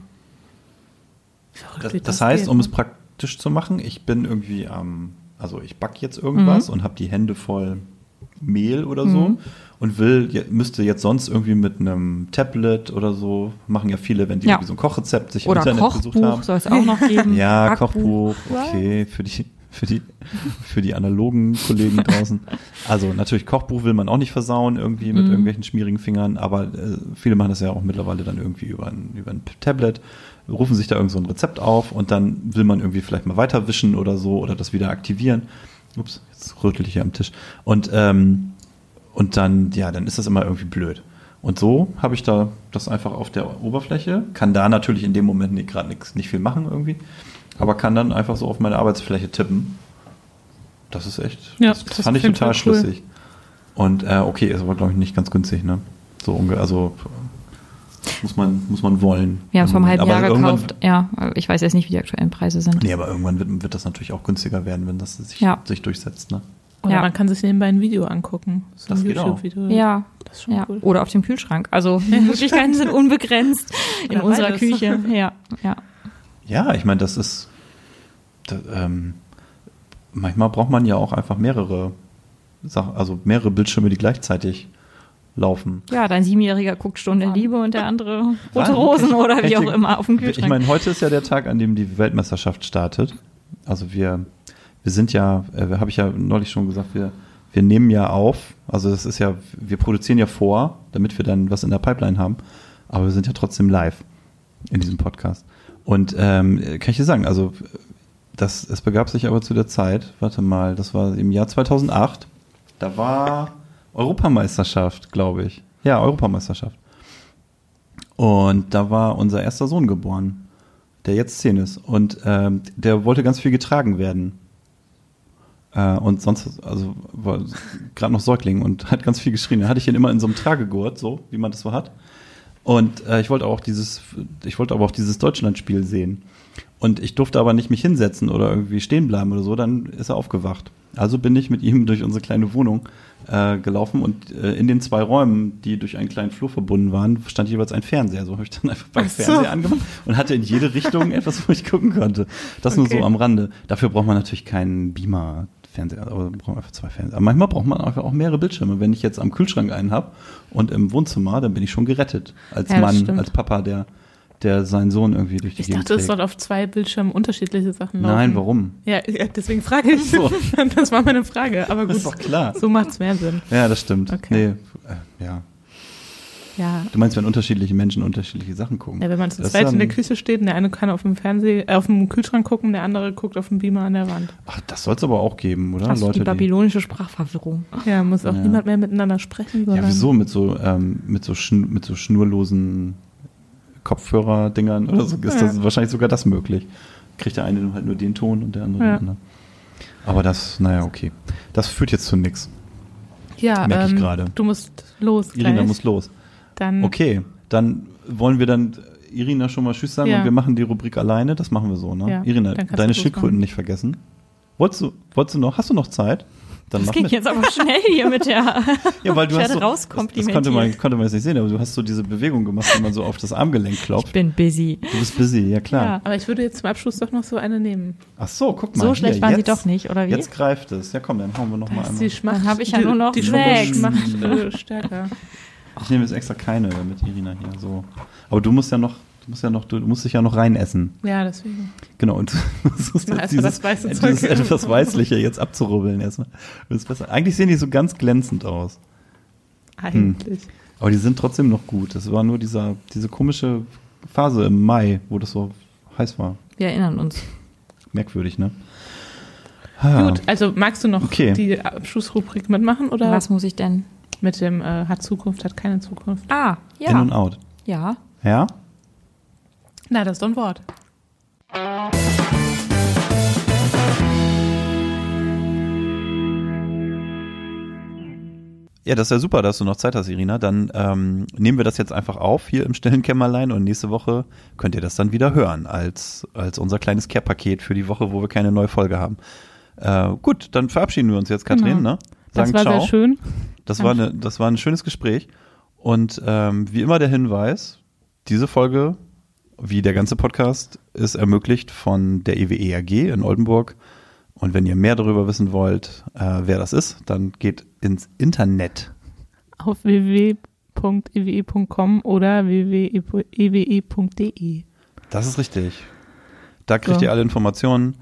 Verrückt, Das, wie das heißt, geht, um es praktisch zu machen, ich bin irgendwie am, also ich back jetzt irgendwas Mhm. und habe die Hände voll Mehl oder so Mhm. und will, müsste jetzt sonst irgendwie mit einem Tablet oder so, machen ja viele, wenn die Ja. irgendwie so ein Kochrezept sich Oder im Internet gesucht Kochbuch haben. soll es auch noch geben. <laughs> Ja, Backbuch. Kochbuch, okay, für die, für die, für die analogen Kollegen draußen. Also natürlich Kochbuch will man auch nicht versauen irgendwie mit Mhm. irgendwelchen schmierigen Fingern, aber äh, viele machen das ja auch mittlerweile dann irgendwie über ein, über ein Tablet, rufen sich da irgend so ein Rezept auf und dann will man irgendwie vielleicht mal weiterwischen oder so oder das wieder aktivieren. Ups, jetzt rötel ich hier am Tisch. Und, ähm, und dann, ja, dann ist das immer irgendwie blöd. Und so habe ich da das einfach auf der Oberfläche, kann da natürlich in dem Moment nicht, gerade nichts, nicht viel machen irgendwie, aber kann dann einfach so auf meine Arbeitsfläche tippen. Das ist echt, Ja, das, das fand ich total cool. schlüssig. Und äh, okay, ist aber glaube ich nicht ganz günstig, ne? So also muss man, muss man wollen. Wir haben es vor einem halben Jahr gekauft. Ja, ich weiß jetzt nicht, wie die aktuellen Preise sind. Nee, aber irgendwann wird, wird das natürlich auch günstiger werden, wenn das sich, Ja. sich durchsetzt, ne? Oder Ja. man kann sich nebenbei ein Video angucken. So Das ein geht auch. YouTube-Video. Ja, Das ist schon ja. cool. Oder auf dem Kühlschrank. Also die Möglichkeiten sind unbegrenzt in Oder unserer beides. Küche. Ja, ja. Ja, ich meine, das ist. Da, ähm, manchmal braucht man ja auch einfach mehrere Sachen, also mehrere Bildschirme, die gleichzeitig laufen. Ja, dein Siebenjähriger guckt Stunde Liebe und der andere Rote Wahnsinn. Rosen oder wie auch immer auf dem Ich Kühlschrank. meine, heute ist ja der Tag, an dem die Weltmeisterschaft startet. Also wir, wir sind ja, äh, habe ich ja neulich schon gesagt, wir, wir nehmen ja auf. Also das ist ja, wir produzieren ja vor, damit wir dann was in der Pipeline haben. Aber wir sind ja trotzdem live in diesem Podcast. Und ähm, kann ich dir sagen, also das, es begab sich aber zu der Zeit, warte mal, das war im Jahr 2008, da war Europameisterschaft, glaube ich. Ja, Europameisterschaft. Und da war unser erster Sohn geboren, der jetzt zehn ist. Und ähm, der wollte ganz viel getragen werden. Äh, und sonst, also war gerade noch Säugling und hat ganz viel geschrien. Da hatte ich ihn immer in so einem Tragegurt, so wie man das so hat. Und äh, ich wollte auch dieses, ich wollte aber auch dieses Deutschlandspiel sehen. Und ich durfte aber nicht mich hinsetzen oder irgendwie stehen bleiben oder so, dann ist er aufgewacht. Also bin ich mit ihm <laughs> durch unsere kleine Wohnung äh, gelaufen und äh, in den zwei Räumen, die durch einen kleinen Flur verbunden waren, stand jeweils ein Fernseher. So habe ich dann <laughs> einfach beim so. Fernseher angemacht und hatte in jede Richtung <laughs> etwas, wo ich gucken konnte. Das nur Okay. so am Rande. Dafür braucht man natürlich keinen Beamer. Fernseher, aber man braucht einfach zwei Fernseher. Aber manchmal braucht man einfach auch mehrere Bildschirme. Wenn ich jetzt am Kühlschrank einen habe und im Wohnzimmer, dann bin ich schon gerettet. Als Ja, Mann, stimmt. als Papa, der, der seinen Sohn irgendwie durch die Ich Gegend dachte, es trägt. soll auf zwei Bildschirmen unterschiedliche Sachen laufen. Nein, warum? Ja, ja deswegen frage ich. So. <laughs> Das war meine Frage. Aber Das ist gut, doch klar. so macht's mehr Sinn. Ja, das stimmt. Okay. Nee, äh, ja. Ja. Du meinst, wenn unterschiedliche Menschen unterschiedliche Sachen gucken? Ja, wenn man zu Das zweit in der Küche steht und der eine kann auf dem Fernseher, äh, auf dem Kühlschrank gucken, der andere guckt auf dem Beamer an der Wand. Ach, das soll es aber auch geben, oder? Hast du die Leute, babylonische Sprachverwirrung. Ja, muss auch Ja. niemand mehr miteinander sprechen, Ja, wieso mit so ähm, mit so schn mit so schnurlosen Kopfhörer-Dingern oder so ist Ja. das wahrscheinlich sogar das möglich. Kriegt der eine halt nur den Ton und der andere Ja. den anderen. Aber das, naja, okay. Das führt jetzt zu nix. Ja, merke ich ähm, gerade. du musst los. Irina gleich. muss los. Dann, Okay, dann wollen wir dann Irina schon mal Tschüss sagen Ja. und wir machen die Rubrik alleine. Das machen wir so, ne? Ja, Irina, deine Schildkröten nicht vergessen. Wolltest du, wolltest du noch, hast du noch Zeit? Dann Das mach ging mit. jetzt aber schnell hier mit der. Ja, weil du Ich hast so, das, das rauskomplimentiert. konnte man, konnte man jetzt nicht sehen, aber du hast so diese Bewegung gemacht, wenn man so auf das Armgelenk Ich klopft. bin busy. Du bist busy, ja klar. Ja. aber ich würde jetzt zum Abschluss doch noch so eine nehmen. Ach so, guck mal. So schlecht hier, waren sie jetzt, doch nicht, oder wie? Jetzt greift es. Ja, komm, dann hauen wir noch mal Das einmal. die Schmacht, Dann habe ich ja die, nur noch die sechs. Schmacht äh, stärker. Ich nehme jetzt extra keine mit Irina hier. So. Aber du musst ja noch, du musst ja noch, du musst dich ja noch reinessen. Ja, deswegen. Genau. Und du versuchst mach jetzt erst mal dieses, das weiße äh, dieses etwas Weißliche jetzt abzurubbeln erstmal. Das ist besser. Eigentlich sehen die so ganz glänzend aus. Eigentlich. Aber die sind trotzdem noch gut. Das war nur dieser, diese komische Phase im Mai, wo das so heiß war. Wir erinnern uns. Merkwürdig, ne? Ah, Gut, also magst du noch Okay. die Abschlussrubrik mitmachen oder Was muss ich denn? Mit dem äh, hat Zukunft, hat keine Zukunft? Ah, In und ja. out. Ja. Ja? Na, das ist doch ein Wort. Ja, das ist ja super, dass du noch Zeit hast, Irina. Dann ähm, nehmen wir das jetzt einfach auf hier im stillen Kämmerlein und nächste Woche könnt ihr das dann wieder hören als, als unser kleines Care-Paket für die Woche, wo wir keine neue Folge haben. Äh, gut, dann verabschieden wir uns jetzt, Katrin. Genau. Ne? Das Sagen war ciao. sehr schön. Das war, eine, das war ein schönes Gespräch. Und ähm, wie immer der Hinweis, diese Folge, wie der ganze Podcast, ist ermöglicht von der EWE AG in Oldenburg. Und wenn ihr mehr darüber wissen wollt, äh, wer das ist, dann geht ins Internet. Auf www.ewe.com oder www.ewe.de. Das ist richtig. Da kriegt So. ihr alle Informationen.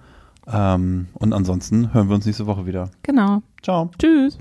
Ähm, und ansonsten hören wir uns nächste Woche wieder. Genau. Ciao. Tschüss.